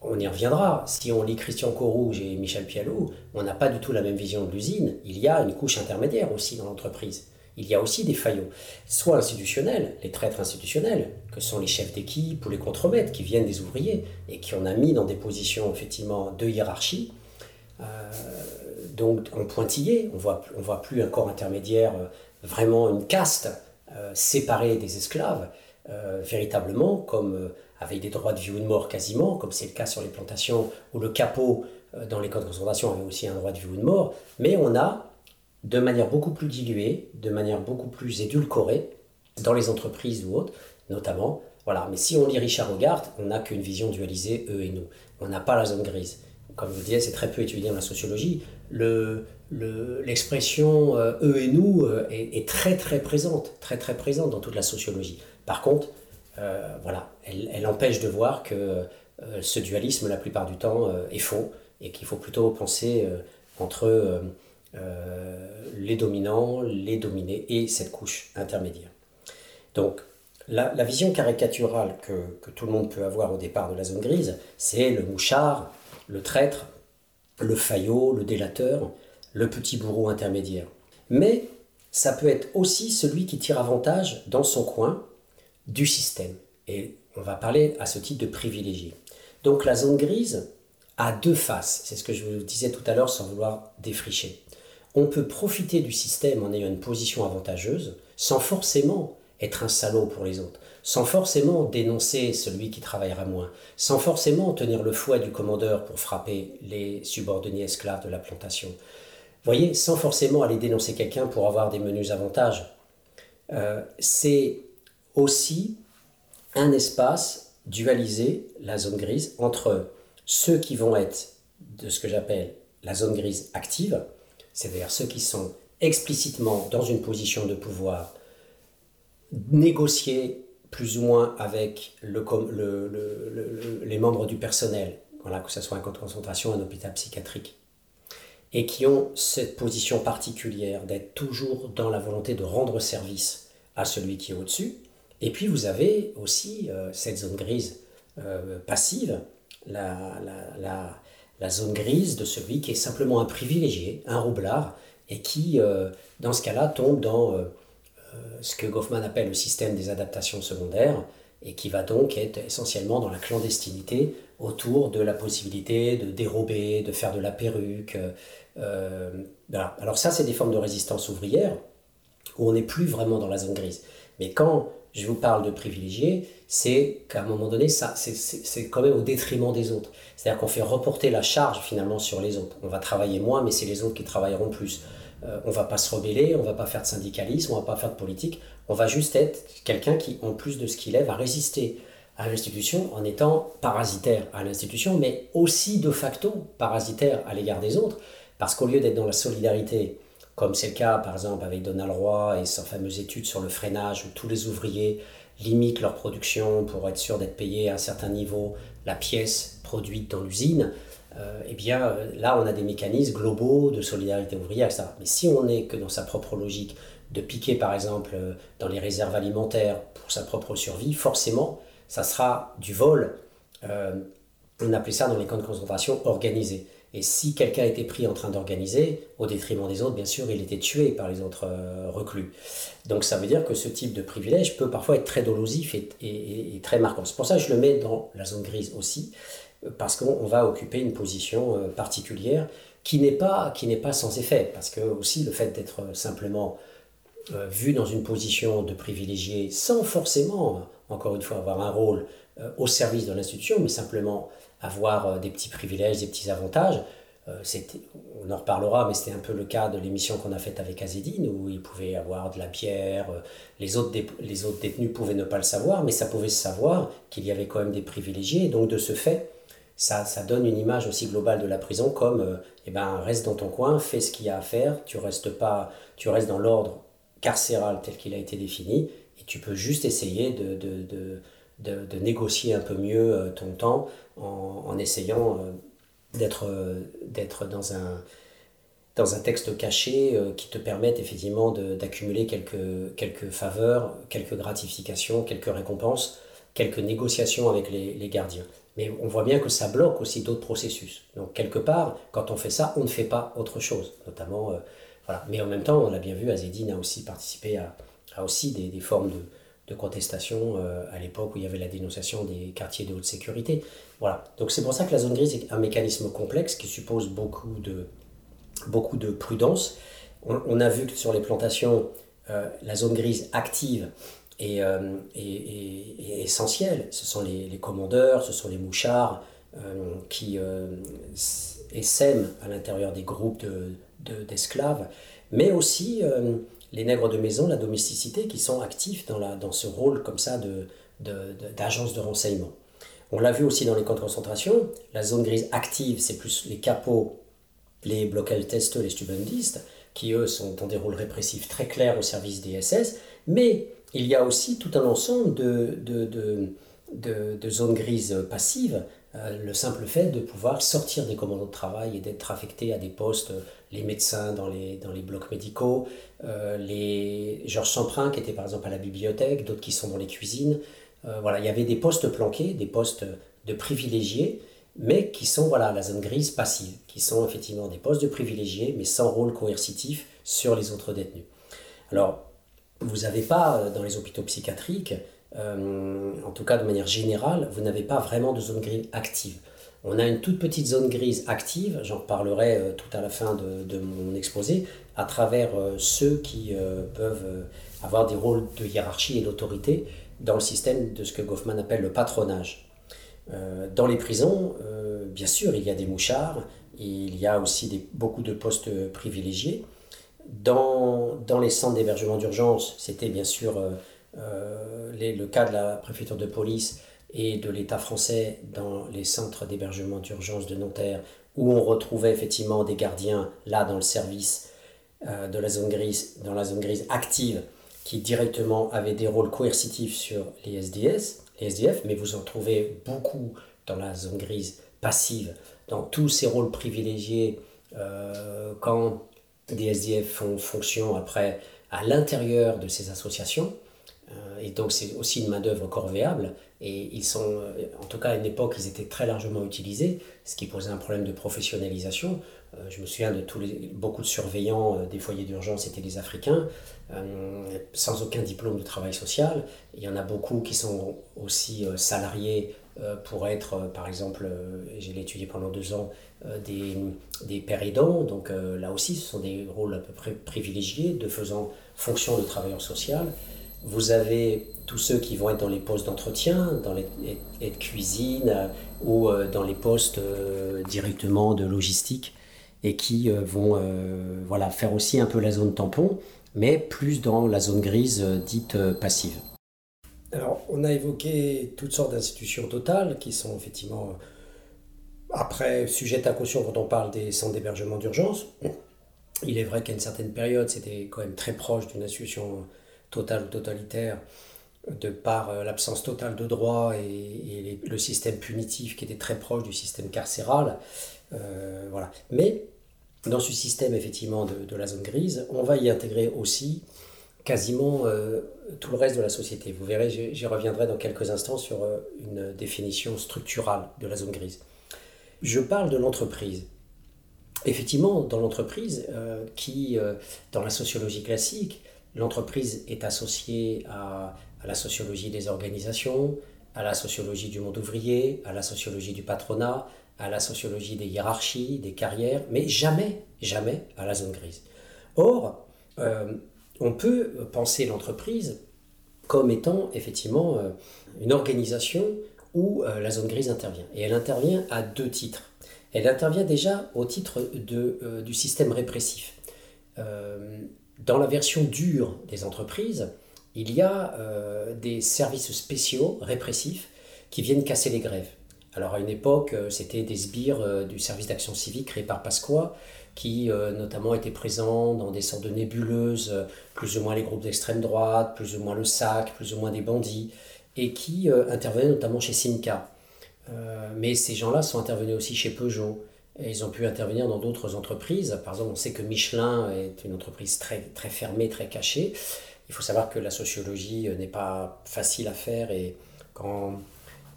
on y reviendra. Si on lit Christian Corouge et Michel Pialou, on n'a pas du tout la même vision de l'usine. Il y a une couche intermédiaire aussi dans l'entreprise. il y a aussi des faillots, soit institutionnels, les traîtres institutionnels, que sont les chefs d'équipe ou les contremaîtres qui viennent des ouvriers et qui on a mis dans des positions effectivement de hiérarchie. Euh, donc en pointillé, on voit, on voit plus un corps intermédiaire, euh, vraiment une caste euh, séparée des esclaves, véritablement comme avec des droits de vie ou de mort quasiment, comme c'est le cas sur les plantations, où le capot dans les camps de concentration avait aussi un droit de vie ou de mort, mais on a de manière beaucoup plus diluée, de manière beaucoup plus édulcorée, dans les entreprises ou autres, notamment. Voilà. Mais si on lit Richard Hogarth, on n'a qu'une vision dualisée, eux et nous. On n'a pas la zone grise. Comme je vous disais, c'est très peu étudié dans la sociologie. L'expression le, eux et nous euh, est, très très présente, très très présente dans toute la sociologie. Par contre, euh, voilà, elle, empêche de voir que euh, ce dualisme, la plupart du temps, est faux et qu'il faut plutôt penser entre euh, les dominants, les dominés et cette couche intermédiaire. Donc, la, vision caricaturale que, tout le monde peut avoir au départ de la zone grise, c'est le mouchard, le traître, le faillot, le délateur, le petit bourreau intermédiaire. Mais ça peut être aussi celui qui tire avantage dans son coin du système. Et on va parler à ce titre de privilégié. Donc la zone grise a deux faces, c'est ce que je vous disais tout à l'heure sans vouloir défricher on peut profiter du système en ayant une position avantageuse sans forcément être un salaud pour les autres, sans forcément dénoncer celui qui travaillera moins, sans forcément tenir le fouet du commandeur pour frapper les subordonnés esclaves de la plantation. Voyez, sans forcément aller dénoncer quelqu'un pour avoir des menus avantages. Euh, c'est aussi un espace dualisé, la zone grise, entre ceux qui vont être de ce que j'appelle la zone grise active, c'est-à-dire ceux qui sont explicitement dans une position de pouvoir, négocier plus ou moins avec le, les membres du personnel, que ce soit un camp de concentration, un hôpital psychiatrique, et qui ont cette position particulière d'être toujours dans la volonté de rendre service à celui qui est au-dessus. Et puis vous avez aussi euh, cette zone grise euh, passive, la, la, zone grise de celui qui est simplement un privilégié, un roublard, et qui, euh, dans ce cas-là, tombe dans ce que Goffman appelle le système des adaptations secondaires, et qui va donc être essentiellement dans la clandestinité autour de la possibilité de dérober, de faire de la perruque. Alors ça, c'est des formes de résistance ouvrière où on n'est plus vraiment dans la zone grise. Mais quand je vous parle de privilégiés, c'est qu'à un moment donné, ça, c'est quand même au détriment des autres. C'est-à-dire qu'on fait reporter la charge finalement sur les autres. On va travailler moins, mais c'est les autres qui travailleront plus. Euh, on va pas se rebeller, on va pas faire de syndicalisme, on va pas faire de politique. On va juste être quelqu'un qui, en plus de ce qu'il est, va résister à l'institution en étant parasitaire à l'institution, mais aussi de facto parasitaire à l'égard des autres. Parce qu'au lieu d'être dans la solidarité comme c'est le cas par exemple avec Donald Roy et sa fameuse étude sur le freinage où tous les ouvriers limitent leur production pour être sûr d'être payés à un certain niveau la pièce produite dans l'usine, euh, eh bien euh, là on a des mécanismes globaux de solidarité ouvrière, etc. Mais si on n'est que dans sa propre logique de piquer par exemple euh, dans les réserves alimentaires pour sa propre survie, forcément ça sera du vol. on appelait ça dans les camps de concentration organisé. Et si quelqu'un était pris en train d'organiser, au détriment des autres, bien sûr, il était tué par les autres euh, reclus. Donc ça veut dire que ce type de privilège peut parfois être très dolosif et, très marquant. C'est pour ça que je le mets dans la zone grise aussi, euh, parce qu'on va occuper une position euh, particulière qui n'est pas, qui n'est pas sans effet, parce que aussi le fait d'être simplement vu dans une position de privilégié sans forcément, encore une fois, avoir un rôle au service de l'institution, mais simplement avoir euh, des petits privilèges, des petits avantages. Euh, on en reparlera, mais c'était un peu le cas de l'émission qu'on a faite avec Azedine, où il pouvait avoir de la bière, euh, les autres, les autres détenus pouvaient ne pas le savoir, mais ça pouvait se savoir qu'il y avait quand même des privilégiés, donc de ce fait, ça, ça donne une image aussi globale de la prison comme, eh ben, reste dans ton coin, fais ce qu'il y a à faire, tu restes, pas, tu restes dans l'ordre carcéral tel qu'il a été défini, et tu peux juste essayer de de, de, négocier un peu mieux ton temps en, essayant euh, d'être euh, d'être dans un dans un texte caché euh, qui te permette effectivement d'accumuler quelques, quelques faveurs, quelques gratifications, quelques récompenses, quelques négociations avec les, les gardiens. Mais on voit bien que ça bloque aussi d'autres processus. Donc quelque part, quand on fait ça, on ne fait pas autre chose. Notamment, Voilà. Mais en même temps, on l'a bien vu, Azedine a aussi participé à, aussi des, formes de, contestation à l'époque où il y avait la dénonciation des quartiers de haute sécurité. Voilà. Donc c'est pour ça que la zone grise est un mécanisme complexe qui suppose beaucoup de, beaucoup de prudence. On, a vu que sur les plantations, la zone grise active est, essentielle. Ce sont les, commandeurs, ce sont les mouchards, euh, qui euh, essaiment à l'intérieur des groupes d'esclaves, de, mais aussi euh, les nègres de maison, la domesticité, qui sont actifs dans, la, dans ce rôle comme ça d'agence de, de, renseignement. On l'a vu aussi dans les camps de concentration, la zone grise active, c'est plus les capots, les blockhelteste, les stubendistes, qui eux sont dans des rôles répressifs très clairs au service des SS, mais il y a aussi tout un ensemble de, de, de zones grises passives euh, le simple fait de pouvoir sortir des commandos de travail et d'être affecté à des postes, les médecins dans les, blocs médicaux, euh, les Georges Samprin qui était par exemple à la bibliothèque, d'autres qui sont dans les cuisines. Euh, voilà, il y avait des postes planqués, des postes de privilégiés, mais qui sont voilà, la zone grise passive, qui sont effectivement des postes de privilégiés, mais sans rôle coercitif sur les autres détenus. Alors, vous n'avez pas dans les hôpitaux psychiatriques euh, en tout cas de manière générale, vous n'avez pas vraiment de zone grise active. On a une toute petite zone grise active, j'en reparlerai euh, tout à la fin de, mon exposé, à travers euh, ceux qui peuvent avoir des rôles de hiérarchie et d'autorité dans le système de ce que Goffman appelle le patronage. dans les prisons, bien sûr, il y a des mouchards, il y a aussi beaucoup de postes privilégiés. Dans, les centres d'hébergement d'urgence, c'était bien sûr euh, le cas de la préfecture de police et de l'État français dans les centres d'hébergement d'urgence de Nanterre, où on retrouvait effectivement des gardiens là dans le service euh, de la zone grise, dans la zone grise active, qui directement avaient des rôles coercitifs sur les SDS, les SDF, mais vous en trouvez beaucoup dans la zone grise passive, dans tous ces rôles privilégiés euh, quand des SDF font fonction après à l'intérieur de ces associations. Euh, et donc c'est aussi une main-d'œuvre corvéable. Et ils sont, euh, en tout cas à une époque, ils étaient très largement utilisés, ce qui posait un problème de professionnalisation. Euh, je me souviens de tous les, beaucoup de surveillants des foyers d'urgence étaient des Africains, sans aucun diplôme de travail social. Il y en a beaucoup qui sont aussi salariés pour être, par exemple, j'ai étudié pendant deux ans, des, des pères aidants. Donc là aussi, ce sont des rôles à peu près privilégiés de faisant fonction de travailleur social. Vous avez tous ceux qui vont être dans les postes d'entretien, dans les de cuisine euh, ou euh, dans les postes euh, directement de logistique et qui vont voilà, faire aussi un peu la zone tampon, mais plus dans la zone grise dite passive. Alors, on a évoqué toutes sortes d'institutions totales qui sont effectivement, après, sujettes à caution quand on parle des centres d'hébergement d'urgence. Il est vrai qu'à une certaine période, c'était quand même très proche d'une institution total ou totalitaire de par euh, l'absence totale de droit et, le système punitif qui était très proche du système carcéral. Euh, voilà. Mais dans ce système effectivement de, la zone grise, on va y intégrer aussi quasiment euh, tout le reste de la société. Vous verrez, j'y reviendrai dans quelques instants sur une définition structurale de la zone grise. Je parle de l'entreprise. Effectivement, dans l'entreprise, qui, dans la sociologie classique, L'entreprise est associée à, la sociologie des organisations, à la sociologie du monde ouvrier, à la sociologie du patronat, à la sociologie des hiérarchies, des carrières, mais jamais, jamais à la zone grise. Or, euh, on peut penser l'entreprise comme étant effectivement euh, une organisation où euh, la zone grise intervient. Et elle intervient à deux titres. Elle intervient déjà au titre du système répressif. Dans la version dure des entreprises, il y a euh, des services spéciaux répressifs qui viennent casser les grèves. Alors à une époque, euh, c'était des sbires euh, du service d'action civique créé par Pasqua, qui notamment étaient présents dans des sortes de nébuleuses, plus ou moins les groupes d'extrême droite, plus ou moins le SAC, plus ou moins des bandits, et qui intervenaient notamment chez Simca. mais ces gens-là sont intervenus aussi chez Peugeot, et ils ont pu intervenir dans d'autres entreprises. Par exemple, on sait que Michelin est une entreprise très, très fermée, très cachée. Il faut savoir que la sociologie euh, n'est pas facile à faire et quand,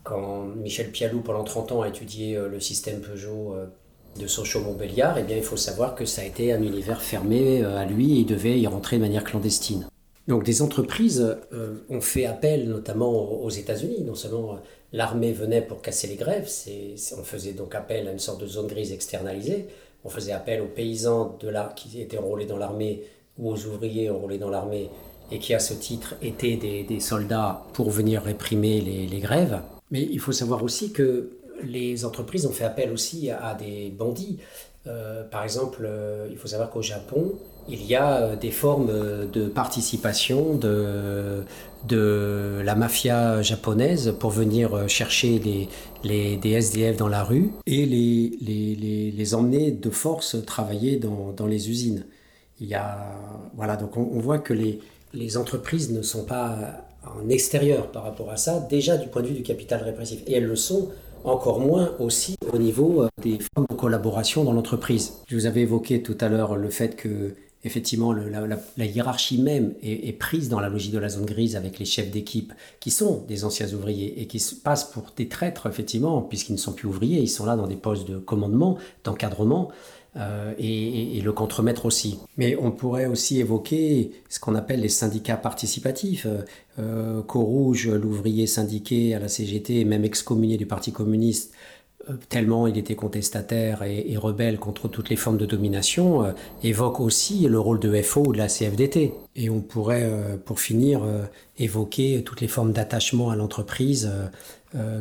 quand Michel Pialou, pendant 30 ans, a étudié euh, le système Peugeot, euh, de Sochaux-Montbéliard, eh bien, il faut savoir que ça a été un univers fermé à lui et il devait y rentrer de manière clandestine. Donc des entreprises ont fait appel notamment aux États-Unis. Non seulement l'armée venait pour casser les grèves, on faisait donc appel à une sorte de zone grise externalisée, on faisait appel aux paysans de la, qui étaient enrôlés dans l'armée ou aux ouvriers enrôlés dans l'armée et qui à ce titre étaient des, soldats pour venir réprimer les, grèves. Mais il faut savoir aussi que les entreprises ont fait appel aussi à, des bandits. Euh, par exemple, euh, il faut savoir qu'au Japon, il y a euh, des formes de participation de, la mafia japonaise pour venir chercher les, les, des SDF dans la rue et les, les, les, emmener de force travailler dans, dans, les usines. Il y a, voilà, donc on voit que les, entreprises ne sont pas en extérieur par rapport à ça, déjà du point de vue du capital répressif. Et elles le sont encore moins aussi au niveau euh, des formes de collaboration dans l'entreprise. Je vous avais évoqué tout à l'heure le fait que effectivement la, hiérarchie même est, prise dans la logique de la zone grise avec les chefs d'équipe qui sont des anciens ouvriers et qui se passent pour des traîtres effectivement puisqu'ils ne sont plus ouvriers, ils sont là dans des postes de commandement, d'encadrement. Euh, et, le contremaître aussi. Mais on pourrait aussi évoquer ce qu'on appelle les syndicats participatifs. Euh, euh rouge l'ouvrier syndiqué à la CGT, même excommunié du Parti communiste, tellement il était contestataire et, rebelle contre toutes les formes de domination, euh, évoque aussi le rôle de FO ou de la CFDT. Et on pourrait, euh, pour finir, évoquer toutes les formes d'attachement à l'entreprise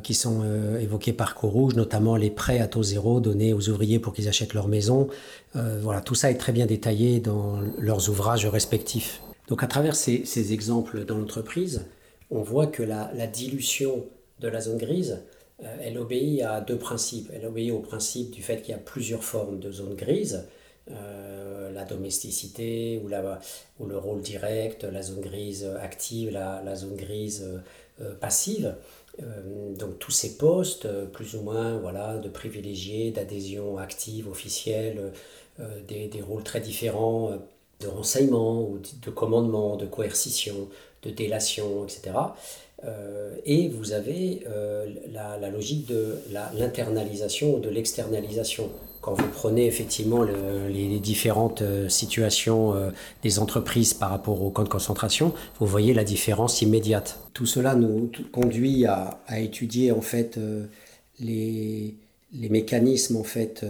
qui sont évoquées par Corouge, notamment les prêts à taux zéro donnés aux ouvriers pour qu'ils achètent leur maison. voilà, tout ça est très bien détaillé dans leurs ouvrages respectifs. Donc à travers ces, exemples dans l'entreprise, on voit que la dilution de la zone grise, euh, elle obéit à deux principes. Elle obéit au principe du fait qu'il y a plusieurs formes de zones grises, euh, la domesticité ou, la, ou, le rôle direct, la zone grise active, la, zone grise euh, passive. donc tous ces postes, plus ou moins voilà, de privilégiés, d'adhésion active, officielle, des, des, rôles très différents de renseignement ou de commandement, de coercition, de délation, etc. Euh, et vous avez euh, la, logique de l'internalisation ou de l'externalisation. Quand vous prenez effectivement les, différentes euh, situations des entreprises par rapport au camp de concentration, vous voyez la différence immédiate. Tout cela nous conduit à, étudier en fait les, mécanismes en fait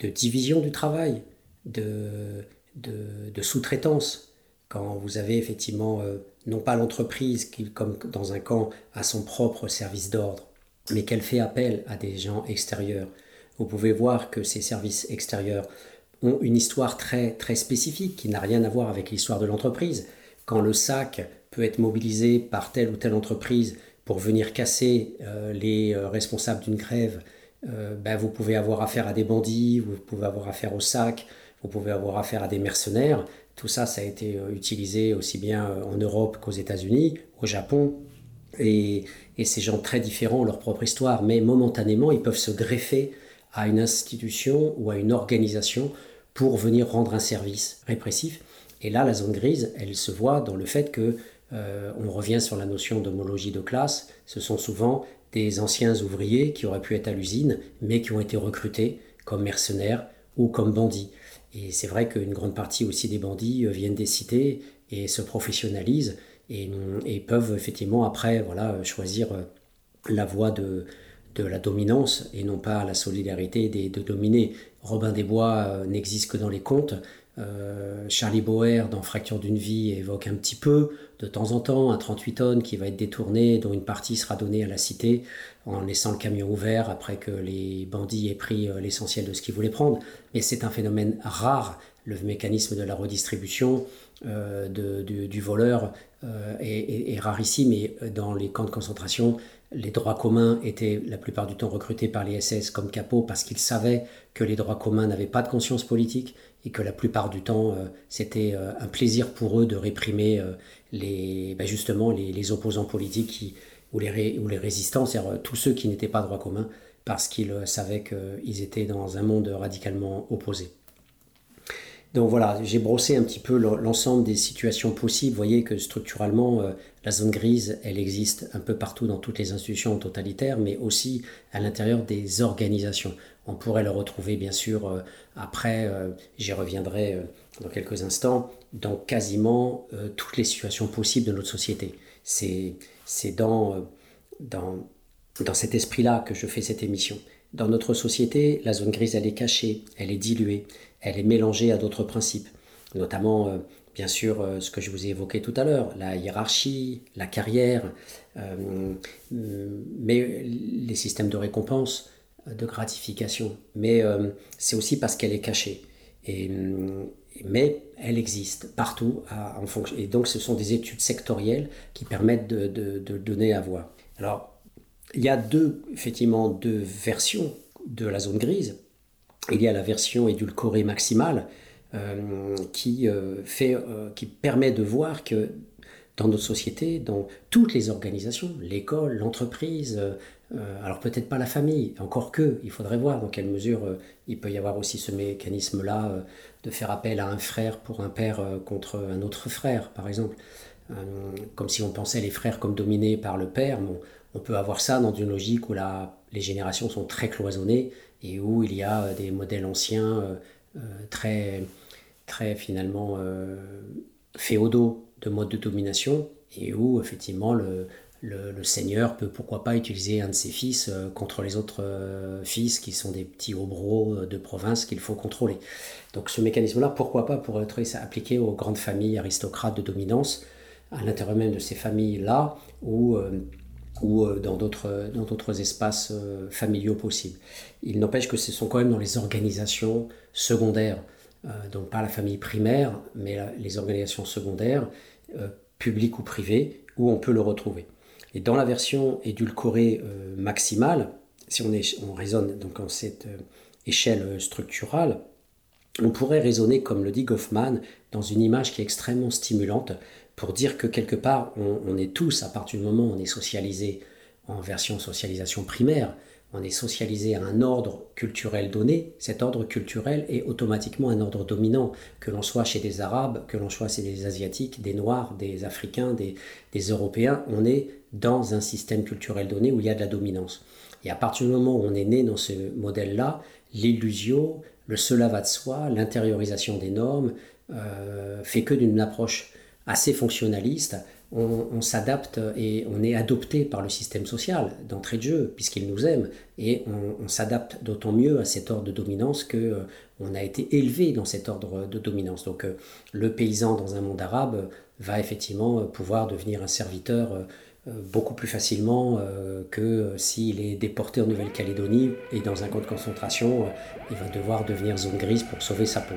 de division du travail, de sous-traitance. Quand vous avez effectivement non pas l'entreprise qui, comme dans un camp, a son propre service d'ordre, mais qu'elle fait appel à des gens extérieurs. Vous pouvez voir que ces services extérieurs ont une histoire très, très spécifique qui n'a rien à voir avec l'histoire de l'entreprise. Quand le SAC peut être mobilisé par telle ou telle entreprise pour venir casser euh, les euh, responsables d'une grève, euh, ben, vous pouvez avoir affaire à des bandits, vous pouvez avoir affaire au SAC, vous pouvez avoir affaire à des mercenaires, tout ça, ça a été euh, utilisé aussi bien euh, en Europe qu'aux États-Unis, au Japon. Et, ces gens très différents ont leur propre histoire, mais momentanément, ils peuvent se greffer à une institution ou à une organisation pour venir rendre un service répressif. Et là, la zone grise, elle se voit dans le fait que euh, on revient sur la notion d'homologie de classe. Ce sont souvent des anciens ouvriers qui auraient pu être à l'usine, mais qui ont été recrutés comme mercenaires ou comme bandits. Et c'est vrai qu'une grande partie aussi des bandits euh, viennent des cités et se professionnalisent et, peuvent effectivement après choisir euh, la voie de, de la dominance et non pas la solidarité des, de dominer. Robin des Bois euh, n'existe que dans les contes. Charlie Boer, dans Fracture d'une vie, évoque un petit peu, de temps en temps, un 38 tonnes qui va être détourné, dont une partie sera donnée à la cité en laissant le camion ouvert après que les bandits aient pris euh, l'essentiel de ce qu'ils voulaient prendre. Mais c'est un phénomène rare. Le mécanisme de la redistribution euh, du, voleur euh, est, rarissime. Et dans les camps de concentration, les droits communs étaient la plupart du temps recrutés par les SS comme capots parce qu'ils savaient que les droits communs n'avaient pas de conscience politique et que la plupart du temps, c'était un plaisir pour eux de réprimer les, ben justement les, opposants politiques ou les, résistants, c'est-à-dire tous ceux qui n'étaient pas droit commun, parce qu'ils savaient qu'ils étaient dans un monde radicalement opposé. Donc voilà, j'ai brossé un petit peu l'ensemble des situations possibles. Vous voyez que structurellement, euh, la zone grise, elle existe un peu partout dans toutes les institutions totalitaires, mais aussi à l'intérieur des organisations. On pourrait le retrouver bien sûr euh, après, euh, j'y reviendrai dans quelques instants, dans quasiment toutes les situations possibles de notre société. C'est dans, dans, dans cet esprit-là que je fais cette émission. Dans notre société, la zone grise, elle est cachée, elle est diluée, elle est mélangée à d'autres principes, notamment, euh, bien sûr, euh, ce que je vous ai évoqué tout à l'heure, la hiérarchie, la carrière, euh, mais les systèmes de récompense, de gratification. Mais c'est aussi parce qu'elle est cachée. Et, mais elle existe partout en fonction. Et donc, ce sont des études sectorielles qui permettent de, de donner à voir. Alors, il y a deux, effectivement, deux versions de la zone grise. Il y a la version édulcorée maximale euh, qui, euh, fait, euh, qui permet de voir que dans notre société, dans toutes les organisations, l'école, l'entreprise, alors peut-être pas la famille, encore que, il faudrait voir dans quelle mesure il peut y avoir aussi ce mécanisme-là de faire appel à un frère pour un père contre un autre frère, par exemple. comme si on pensait les frères comme dominés par le père. Bon, on peut avoir ça dans une logique où la, les générations sont très cloisonnées et où il y a euh, des modèles anciens euh, euh, très, très finalement féodaux de mode de domination et où effectivement le, le, seigneur peut pourquoi pas utiliser un de ses fils contre les autres fils qui sont des petits obros de province qu'il faut contrôler. Donc ce mécanisme-là, pourquoi pas pourrait être appliqué aux grandes familles aristocrates de dominance, à l'intérieur même de ces familles-là, ou euh, dans d'autres espaces euh, familiaux possibles. Il n'empêche que ce sont quand même dans les organisations secondaires, euh, donc pas la famille primaire, mais les organisations secondaires, publiques ou privées, où on peut le retrouver. Et dans la version édulcorée maximale, si on, on raisonne donc en cette échelle structurale, on pourrait raisonner, comme le dit Goffman, dans une image qui est extrêmement stimulante, pour dire que quelque part, on, est tous, à partir du moment où on est socialisé en version socialisation primaire, on est socialisé à un ordre culturel donné, cet ordre culturel est automatiquement un ordre dominant, que l'on soit chez des Arabes, que l'on soit chez des Asiatiques, des Noirs, des Africains, des, Européens, on est dans un système culturel donné où il y a de la dominance. Et à partir du moment où on est né dans ce modèle-là, l'illusion, le cela va de soi, l'intériorisation des normes, euh, fait que d'une approche assez fonctionnaliste, on, s'adapte et on est adopté par le système social d'entrée de jeu, puisqu'il nous aime, et on, s'adapte d'autant mieux à cet ordre de dominance que euh, on a été élevé dans cet ordre de dominance. Donc euh, le paysan dans un monde arabe va effectivement pouvoir devenir un serviteur euh, beaucoup plus facilement que s'il est déporté en Nouvelle-Calédonie et dans un camp de concentration, il va devoir devenir zone grise pour sauver sa peau.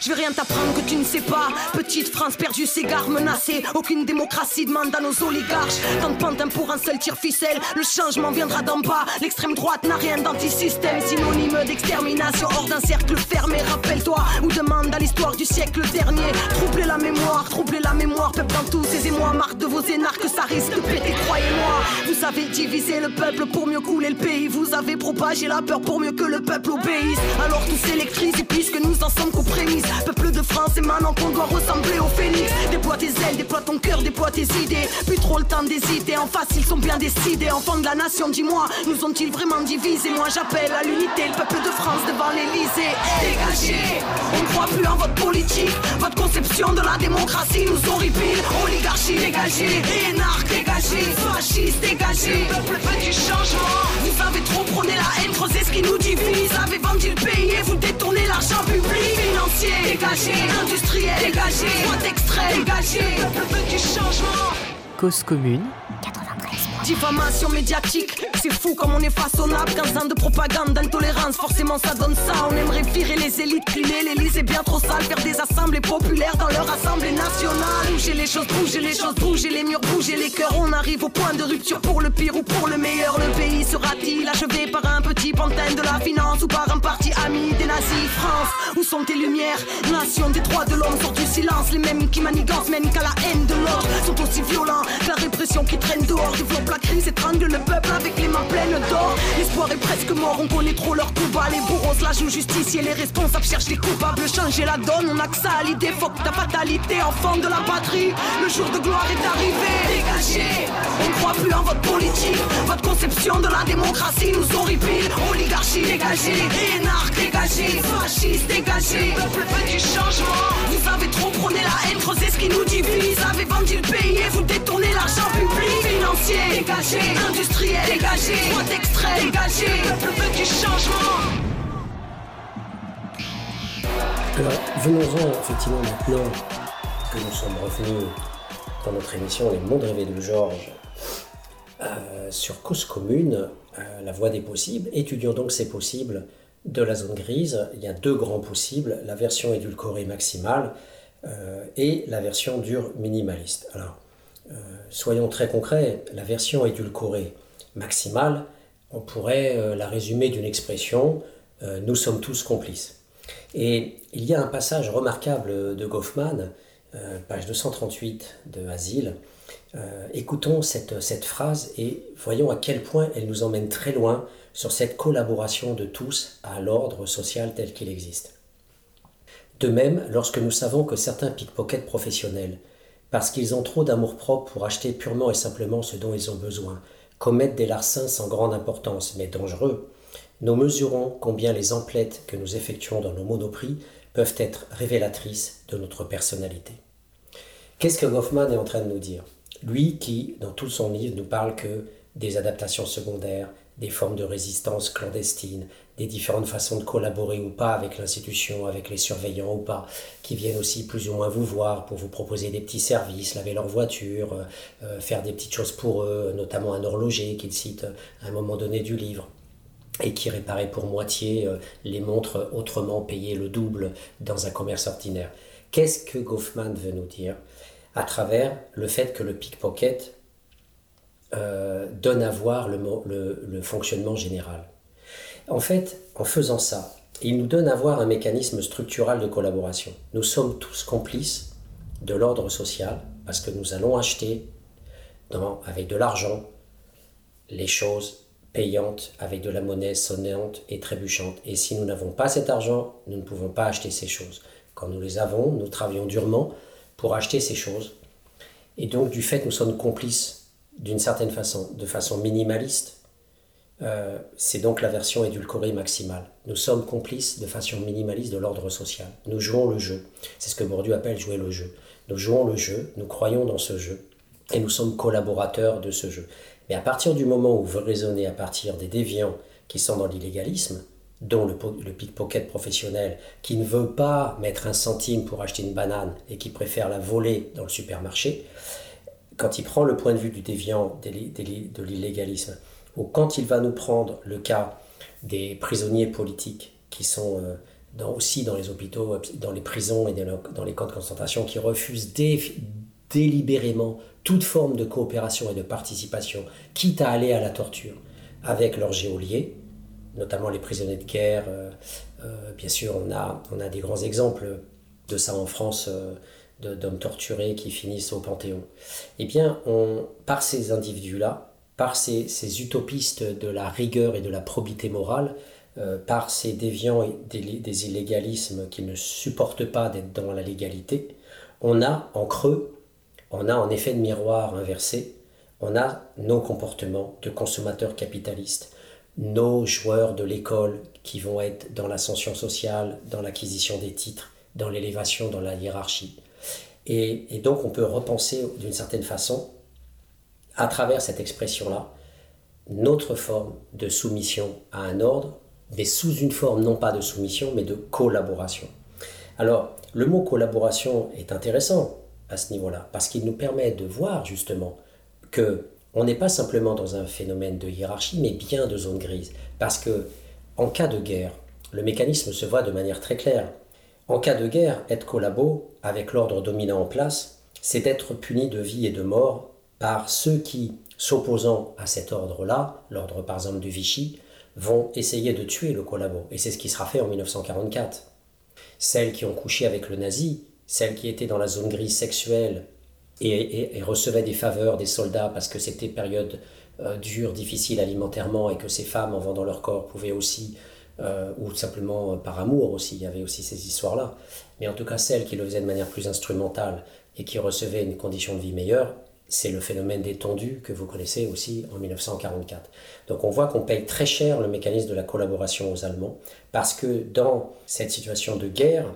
Je vais rien t'apprendre que tu ne sais pas. Petite France perdue, s'égare menacée. Aucune démocratie demande à nos oligarches. Tant de pantins pour un seul tir ficelle. Le changement viendra d'en bas. L'extrême droite n'a rien d'anti-système. Synonyme d'extermination hors d'un cercle fermé. Rappelle-toi ou demande à l'histoire du siècle dernier. Troubler la mémoire, troubler la mémoire. Peuple dans tous ces émois. Marque de vos énarques, avez divisé le peuple pour mieux couler le pays. Vous avez propagé la peur pour mieux que le peuple obéisse. Alors tous s'électrisent et puisque nous en sommes qu'aux prémices. Peuple de France, et maintenant qu'on doit ressembler au phénix. Déploie tes ailes, déploie ton cœur, déploie tes idées. Plus trop le temps d'hésiter, en face ils sont bien décidés. Enfants de la nation, dis-moi, nous ont-ils vraiment divisés? Moi j'appelle à l'unité, le peuple de France devant l'Elysée. Dégagez, on ne croit plus en votre politique. Votre conception de la démocratie nous horripile. Oligarchie dégagée, énarque dégagée, fasciste dégagé. Le peuple veut du changement. Vous avez trop prôné la haine, creusé ce qui nous divise. Avez vendu le pays et vous détournez l'argent public financier dégagé, industriel, dégagé, droite extrême, dégagé, peuple veut du changement. Cause commune Diffamation médiatique, c'est fou comme on est façonnable. 15 ans de propagande, d'intolérance, forcément ça donne ça. On aimerait virer les élites, cliner l'Elysée bien trop sale, faire des assemblées populaires dans leur assemblée nationale. Bouger les choses, bouger les choses, bouger les murs, bouger les cœurs. On arrive au point de rupture pour le pire ou pour le meilleur. Le pays sera-t-il achevé par un petit pantin de la finance ou par un parti ami des nazis? France. Où sont tes lumières? Nation des droits de l'homme sort du silence. Les mêmes qui manigancent mènent qu'à la haine de l'autre sont aussi violents que la répression qui traîne dehors. Développe la crise, étrangle le peuple avec les mains pleines d'or. L'espoir est presque mort, on connaît trop leur coup bas. Les bourreaux se la jouent justicier, les responsables cherchent les coupables. Changer la donne, on a que ça à l'idée. Faut que ta fatalité, enfant de la patrie. Le jour de gloire est arrivé. Dégagez, on croit plus en votre politique. Votre conception de la démocratie nous horripile. Oligarchie dégagée, énarque dégagée, fasciste dégagé. Peuple veut du changement. Vous avez trop prôné la haine, creusé ce qui nous divise. Avez vendu le pays et vous détournez l'argent public. Financier dégagé, industriel dégagé, droit d'extrait dégagé. Peuple veut du changement. Alors, venons-en effectivement maintenant que nous sommes revenus dans notre émission Les mondes rêvés de Georges euh, sur Cause Commune, euh, la voie des possibles. Étudions donc ces possibles de la zone grise. Il y a deux grands possibles, la version édulcorée maximale euh, et la version dure minimaliste. Alors, soyons très concrets, la version édulcorée maximale, on pourrait la résumer d'une expression, nous sommes tous complices. Et il y a un passage remarquable de Goffman, page 238 de Asile, euh, écoutons cette phrase et voyons à quel point elle nous emmène très loin sur cette collaboration de tous à l'ordre social tel qu'il existe. De même, lorsque nous savons que certains pickpockets professionnels, parce qu'ils ont trop d'amour-propre pour acheter purement et simplement ce dont ils ont besoin, commettent des larcins sans grande importance mais dangereux, nous mesurons combien les emplettes que nous effectuons dans nos monoprix peuvent être révélatrices de notre personnalité. Qu'est-ce que Goffman est en train de nous dire? Lui qui, dans tout son livre, nous parle que des adaptations secondaires, des formes de résistance clandestine, des différentes façons de collaborer ou pas avec l'institution, avec les surveillants ou pas, qui viennent aussi plus ou moins vous voir pour vous proposer des petits services, laver leur voiture, euh, euh, faire des petites choses pour eux, notamment un horloger qu'il cite à un moment donné du livre et qui réparait pour moitié euh, les montres autrement payées le double dans un commerce ordinaire. Qu'est-ce que Goffman veut nous dire à travers le fait que le pickpocket euh, donne à voir le, fonctionnement général. En fait, en faisant ça, il nous donne à voir un mécanisme structural de collaboration. Nous sommes tous complices de l'ordre social parce que nous allons acheter avec de l'argent les choses payantes avec de la monnaie sonnante et trébuchante. Et si nous n'avons pas cet argent, nous ne pouvons pas acheter ces choses. Quand nous les avons, nous travaillons durement pour acheter ces choses. Et donc, du fait, nous sommes complices d'une certaine façon, de façon minimaliste. Euh, c'est donc la version édulcorée maximale. Nous sommes complices de façon minimaliste de l'ordre social. Nous jouons le jeu. C'est ce que Bourdieu appelle jouer le jeu. Nous jouons le jeu, nous croyons dans ce jeu, et nous sommes collaborateurs de ce jeu. Mais à partir du moment où vous raisonnez à partir des déviants qui sont dans l'illégalisme, dont le, pickpocket professionnel, qui ne veut pas mettre un centime pour acheter une banane et qui préfère la voler dans le supermarché, quand il prend le point de vue du déviant de l'illégalisme, ou quand il va nous prendre le cas des prisonniers politiques qui sont euh, aussi dans les hôpitaux, dans les prisons et dans les camps de concentration, qui refusent délibérément toute forme de coopération et de participation, quitte à aller à la torture avec leurs géoliers, notamment les prisonniers de guerre. Euh, euh, bien sûr, on a, des grands exemples de ça en France, euh, d'hommes torturés qui finissent au Panthéon. Eh bien, on, par ces individus-là, par ces, ces, utopistes de la rigueur et de la probité morale, par ces déviants et des, des illégalismes qui ne supportent pas d'être dans la légalité, on a en creux, on a en effet de miroir inversé, on a nos comportements de consommateurs capitalistes nos joueurs de l'école qui vont être dans l'ascension sociale, dans l'acquisition des titres, dans l'élévation, dans la hiérarchie. Et, donc on peut repenser d'une certaine façon, à travers cette expression-là, notre forme de soumission à un ordre, mais sous une forme non pas de soumission, mais de collaboration. Alors, le mot collaboration est intéressant à ce niveau-là, parce qu'il nous permet de voir justement que on n'est pas simplement dans un phénomène de hiérarchie, mais bien de zone grise. Parce que, en cas de guerre, le mécanisme se voit de manière très claire. En cas de guerre, être collabo avec l'ordre dominant en place, c'est être puni de vie et de mort par ceux qui, s'opposant à cet ordre-là, l'ordre par exemple du Vichy, vont essayer de tuer le collabo. Et c'est ce qui sera fait en 1944. celles qui ont couché avec le nazi, celles qui étaient dans la zone grise sexuelle et, recevaient des faveurs des soldats parce que c'était période euh, dure, difficile alimentairement et que ces femmes, en vendant leur corps, pouvaient aussi, euh, ou simplement par amour aussi, il y avait aussi ces histoires-là, mais en tout cas celles qui le faisaient de manière plus instrumentale et qui recevaient une condition de vie meilleure, c'est le phénomène des tendus que vous connaissez aussi en 1944. Donc on voit qu'on paye très cher le mécanisme de la collaboration aux Allemands, parce que dans cette situation de guerre,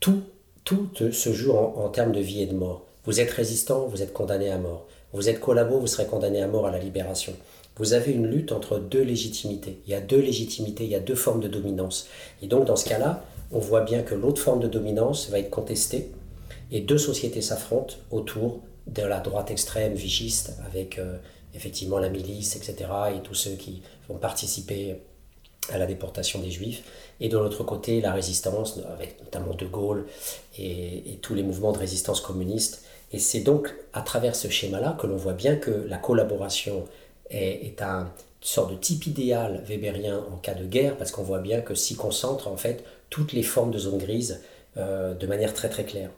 tout, tout se joue en, termes de vie et de mort. Vous êtes résistant, vous êtes condamné à mort. Vous êtes collabo, vous serez condamné à mort à la libération. Vous avez une lutte entre deux légitimités. Il y a deux légitimités, il y a deux formes de dominance. Et donc dans ce cas-là, on voit bien que l'autre forme de dominance va être contestée et deux sociétés s'affrontent autour de la droite extrême vigiste avec euh, effectivement la milice, etc., et tous ceux qui vont participer à la déportation des juifs, et de l'autre côté la résistance, avec notamment De Gaulle et, tous les mouvements de résistance communiste. Et c'est donc à travers ce schéma-là que l'on voit bien que la collaboration est, un, une sorte de type idéal weberien en cas de guerre, parce qu'on voit bien que s'y concentrent en fait toutes les formes de zone grise euh, de manière très très claire.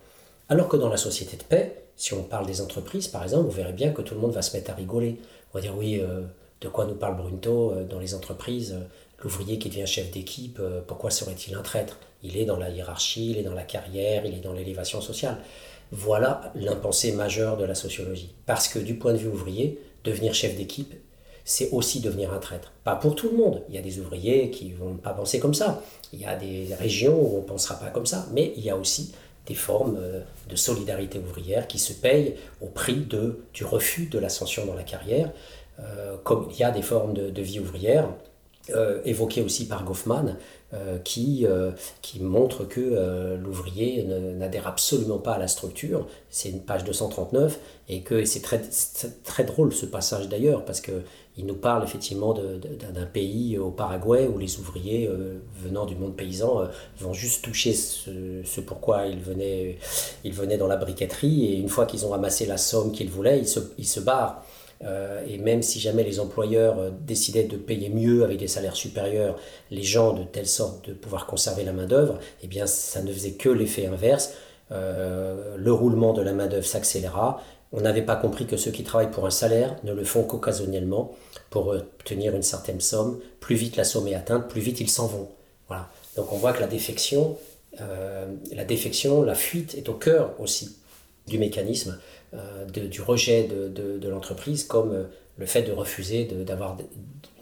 Alors que dans la société de paix, si on parle des entreprises, par exemple, vous verrez bien que tout le monde va se mettre à rigoler. On va dire oui, euh, de quoi nous parle Brunto euh, dans les entreprises L'ouvrier qui devient chef d'équipe, pourquoi serait-il un traître? Il est dans la hiérarchie, il est dans la carrière, il est dans l'élévation sociale. Voilà l'impensé majeur de la sociologie. Parce que du point de vue ouvrier, devenir chef d'équipe, c'est aussi devenir un traître. Pas pour tout le monde. Il y a des ouvriers qui ne vont pas penser comme ça. Il y a des régions où on ne pensera pas comme ça. Mais il y a aussi des formes euh, de solidarité ouvrière qui se payent au prix de, du refus de l'ascension dans la carrière, euh, comme il y a des formes de, vie ouvrière, euh, évoquées aussi par Goffman, qui, qui montre que l'ouvrier n'adhère absolument pas à la structure. C'est une page 239, et que c'est très, très drôle ce passage d'ailleurs, parce que il nous parle effectivement d'un pays au Paraguay où les ouvriers euh, venant du monde paysan euh, vont juste toucher ce, pourquoi ils venaient, ils venaient dans la briqueterie et une fois qu'ils ont amassé la somme qu'ils voulaient, ils se, ils se barrent. Euh, et même si jamais les employeurs décidaient de payer mieux avec des salaires supérieurs les gens de telle sorte de pouvoir conserver la main-d'œuvre, eh bien ça ne faisait que l'effet inverse. le roulement de la main-d'œuvre s'accéléra on n'avait pas compris que ceux qui travaillent pour un salaire ne le font qu'occasionnellement pour obtenir une certaine somme. Plus vite la somme est atteinte, plus vite ils s'en vont. Voilà. Donc on voit que la défection, euh, la défection, la fuite est au cœur aussi du mécanisme euh, du rejet de, l'entreprise, comme euh, le fait de refuser d'avoir de,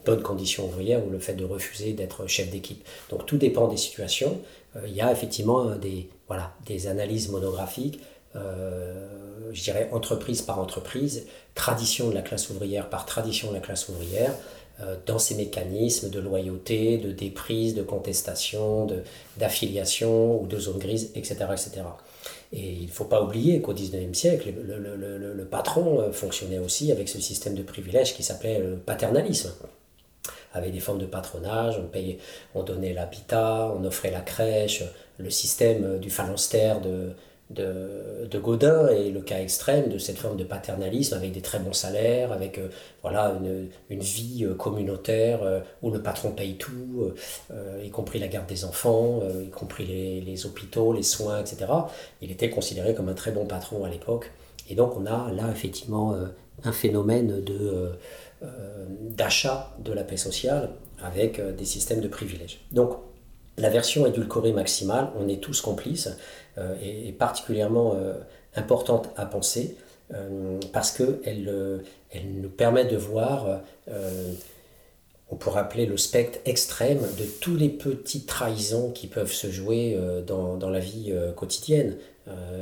bonnes conditions ouvrières ou le fait de refuser d'être chef d'équipe. Donc tout dépend des situations. il y a effectivement des, voilà, des analyses monographiques euh, je dirais, entreprise par entreprise, tradition de la classe ouvrière par tradition de la classe ouvrière, euh, dans ces mécanismes de loyauté, de déprise, de contestation, d'affiliation ou de zone grise, etc. etc. Et il ne faut pas oublier qu'au XIXe siècle, le, patron euh, fonctionnait aussi avec ce système de privilèges qui s'appelait le paternalisme. Avec des formes de patronage, on, payait, on donnait l'habitat, on offrait la crèche, le système du phalanstère de, de, de, Godin et le cas extrême de cette forme de paternalisme avec des très bons salaires, avec euh, voilà, une, une, vie euh, communautaire euh, où le patron paye tout, y compris la garde des enfants, y compris les, les, hôpitaux, les soins, etc. Il était considéré comme un très bon patron à l'époque. Et donc on a là effectivement un phénomène de, d'achat de la paix sociale avec des systèmes de privilèges. Donc la version édulcorée maximale, on est tous complices, euh, est, particulièrement euh, importante à penser euh, parce qu'elle elle nous permet de voir on pourrait appeler le spectre extrême de tous les petites trahisons qui peuvent se jouer dans, dans la vie quotidienne.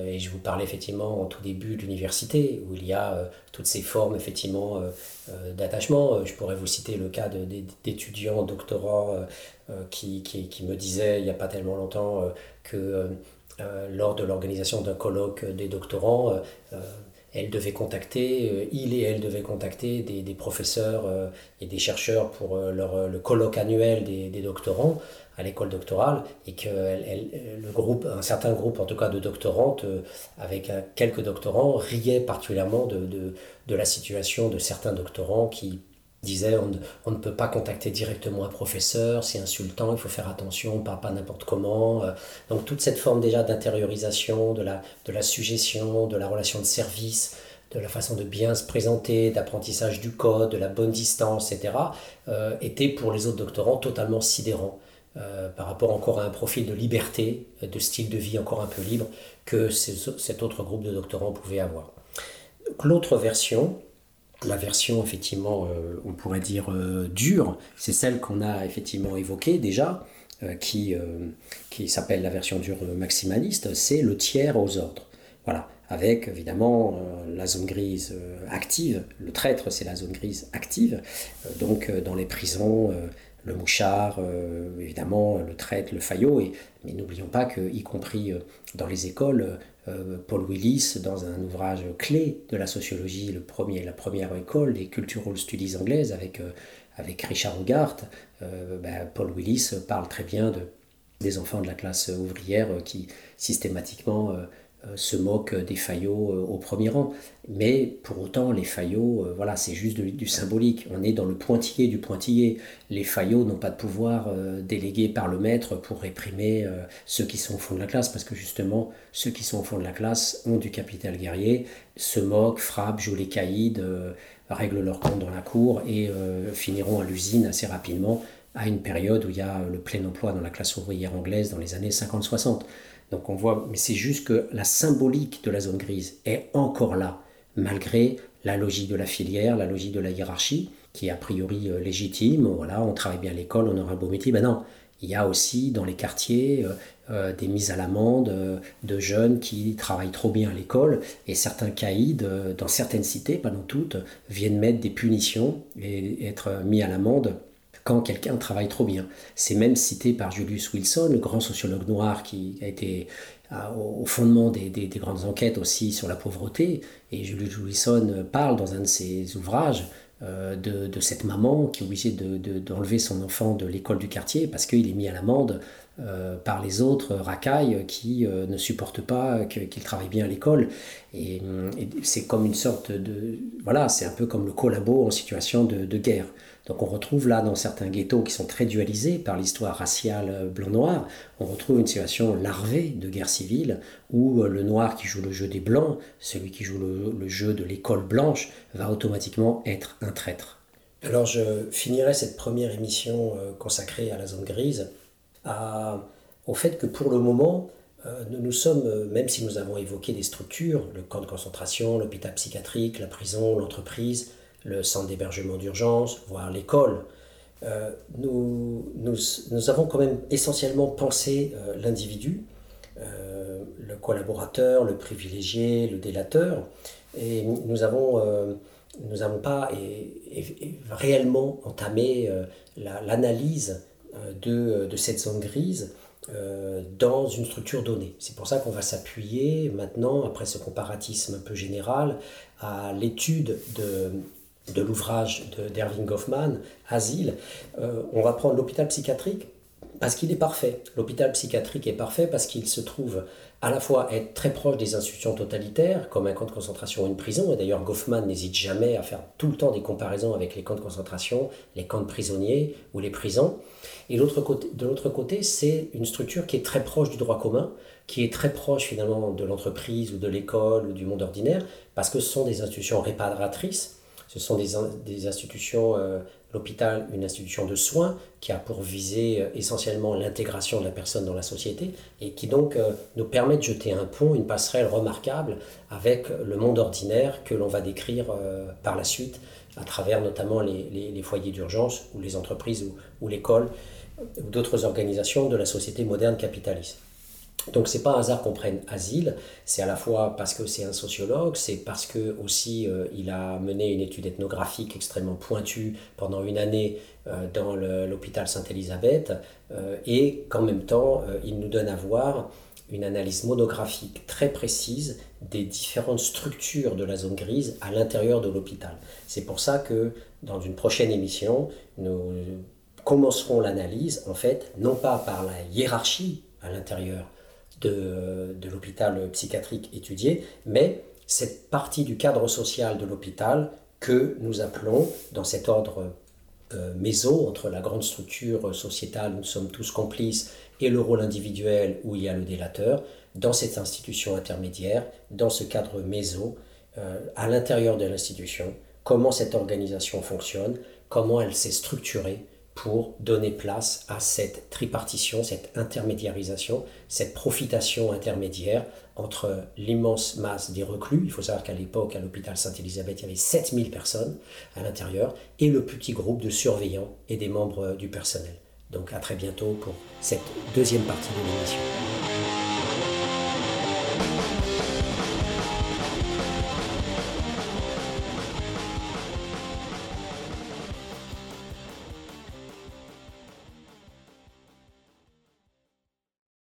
et je vous parlais effectivement en tout début de l'université, où il y a toutes ces formes effectivement d'attachement. Je pourrais vous citer le cas d'étudiants doctorants qui, qui, qui, me disaient il n'y a pas tellement longtemps que lors de l'organisation d'un colloque des doctorants, euh, euh, elle devait contacter, il et elle devaient contacter des, professeurs et des chercheurs pour leur, le colloque annuel des, doctorants à l'école doctorale et que le groupe, un certain groupe en tout cas de doctorantes avec quelques doctorants riait particulièrement de, la situation de certains doctorants qui disait on ne, peut pas contacter directement un professeur, c'est insultant, il faut faire attention, on ne parle pas n'importe comment. Donc toute cette forme déjà d'intériorisation, de la, de la suggestion, de la relation de service, de la façon de bien se présenter, d'apprentissage du code, de la bonne distance, etc., euh, était pour les autres doctorants totalement sidérant euh, par rapport encore à un profil de liberté, de style de vie encore un peu libre que cet autre groupe de doctorants pouvait avoir. L'autre version, la version effectivement, euh, on pourrait dire dure, c'est celle qu'on a effectivement évoquée déjà, qui, qui s'appelle la version dure maximaliste, c'est le tiers aux ordres. Voilà avec évidemment euh, la zone grise euh, active. Le traître, c'est la zone grise active. Euh, donc dans les prisons, le mouchard, évidemment, le traître, le faillot. Et, mais n'oublions pas que, y compris dans les écoles, Paul Willis, dans un ouvrage clé de la sociologie, le premier, la première école des Cultural Studies anglaises avec, avec Richard Hogarth, ben, Paul Willis parle très bien de, des enfants de la classe ouvrière qui systématiquement euh, se moquent des faillots euh, au premier rang. Mais pour autant, les faillots, euh, voilà, c'est juste du symbolique. On est dans le pointillé du pointillé. Les faillots n'ont pas de pouvoir délégué par le maître pour réprimer ceux qui sont au fond de la classe, parce que justement, ceux qui sont au fond de la classe ont du capital guerrier, se moquent, frappent, jouent les caïds, règlent leur compte dans la cour et finiront à l'usine assez rapidement à une période où il y a le plein emploi dans la classe ouvrière anglaise dans les années 50-60. Donc on voit, mais c'est juste que la symbolique de la zone grise est encore là, malgré la logique de la filière, la logique de la hiérarchie, qui est a priori euh, légitime. Voilà, on travaille bien à l'école, on aura un beau métier. Ben non, il y a aussi dans les quartiers euh, euh, des mises à l'amende de jeunes qui travaillent trop bien à l'école et certains caïds dans certaines cités, pas dans toutes, viennent mettre des punitions et être mis à l'amende quand quelqu'un travaille trop bien. C'est même cité par Julius Wilson, le grand sociologue noir qui a été au fondement des, grandes enquêtes aussi sur la pauvreté. Et Julius Wilson parle dans un de ses ouvrages euh, de, cette maman qui est obligée d'enlever son enfant de l'école du quartier parce qu'il est mis à l'amende euh, par les autres racailles qui euh, ne supportent pas qu'il travaille bien à l'école. Et, c'est comme une sorte de... Voilà, c'est un peu comme le collabo en situation de guerre. Donc on retrouve là dans certains ghettos qui sont très dualisés par l'histoire raciale euh, blanc-noir, on retrouve une situation larvée de guerre civile où euh, le noir qui joue le jeu des blancs, celui qui joue le, jeu de l'école blanche, va automatiquement être un traître. Alors je finirai cette première émission euh, consacrée à la zone grise au fait que pour le moment, nous, nous sommes, même si nous avons évoqué des structures, le camp de concentration, l'hôpital psychiatrique, la prison, l'entreprise, le centre d'hébergement d'urgence, voire l'école, euh, nous, nous, avons quand même essentiellement pensé euh, l'individu, euh, le collaborateur, le privilégié, le délateur, et nous avons nous n'avons pas réellement entamé l'analyse de, de, cette zone grise dans une structure donnée. C'est pour ça qu'on va s'appuyer maintenant, après ce comparatisme un peu général, à l'étude de, de l'ouvrage d'Erving Goffman, Asile, euh, on va prendre l'hôpital psychiatrique parce qu'il est parfait. L'hôpital psychiatrique est parfait parce qu'il se trouve à la fois être très proche des institutions totalitaires, comme un camp de concentration ou une prison, et d'ailleurs Goffman n'hésite jamais à faire tout le temps des comparaisons avec les camps de concentration, les camps de prisonniers ou les prisons. Et de l'autre côté, c'est une structure qui est très proche du droit commun, qui est très proche finalement de l'entreprise ou de l'école ou du monde ordinaire, parce que ce sont des institutions réparatrices ce sont des, institutions, euh, l'hôpital, une institution de soins qui a pour viser euh, essentiellement l'intégration de la personne dans la société et qui donc euh, nous permet de jeter un pont, une passerelle remarquable avec le monde ordinaire que l'on va décrire par la suite à travers notamment les, foyers d'urgence ou les entreprises ou l'école ou d'autres organisations de la société moderne capitaliste. Donc c'est pas un hasard qu'on prenne Asile, c'est à la fois parce que c'est un sociologue, c'est parce que aussi euh, il a mené une étude ethnographique extrêmement pointue pendant une année euh, dans l'hôpital Sainte-Élisabeth euh, et qu'en même temps il nous donne à voir une analyse monographique très précise des différentes structures de la zone grise à l'intérieur de l'hôpital. C'est pour ça que dans une prochaine émission, nous commencerons l'analyse en fait non pas par la hiérarchie à l'intérieur de, de l'hôpital psychiatrique étudié, mais cette partie du cadre social de l'hôpital que nous appelons, dans cet ordre euh, méso, entre la grande structure sociétale où nous sommes tous complices et le rôle individuel où il y a le délateur, dans cette institution intermédiaire, dans ce cadre méso, euh, à l'intérieur de l'institution, comment cette organisation fonctionne, comment elle s'est structurée pour donner place à cette tripartition, cette intermédiarisation, cette profitation intermédiaire entre l'immense masse des reclus. Il faut savoir qu'à l'époque, à l'hôpital Sainte-Élisabeth, il y avait 7000 personnes à l'intérieur, et le petit groupe de surveillants et des membres du personnel. Donc à très bientôt pour cette deuxième partie de l'émission.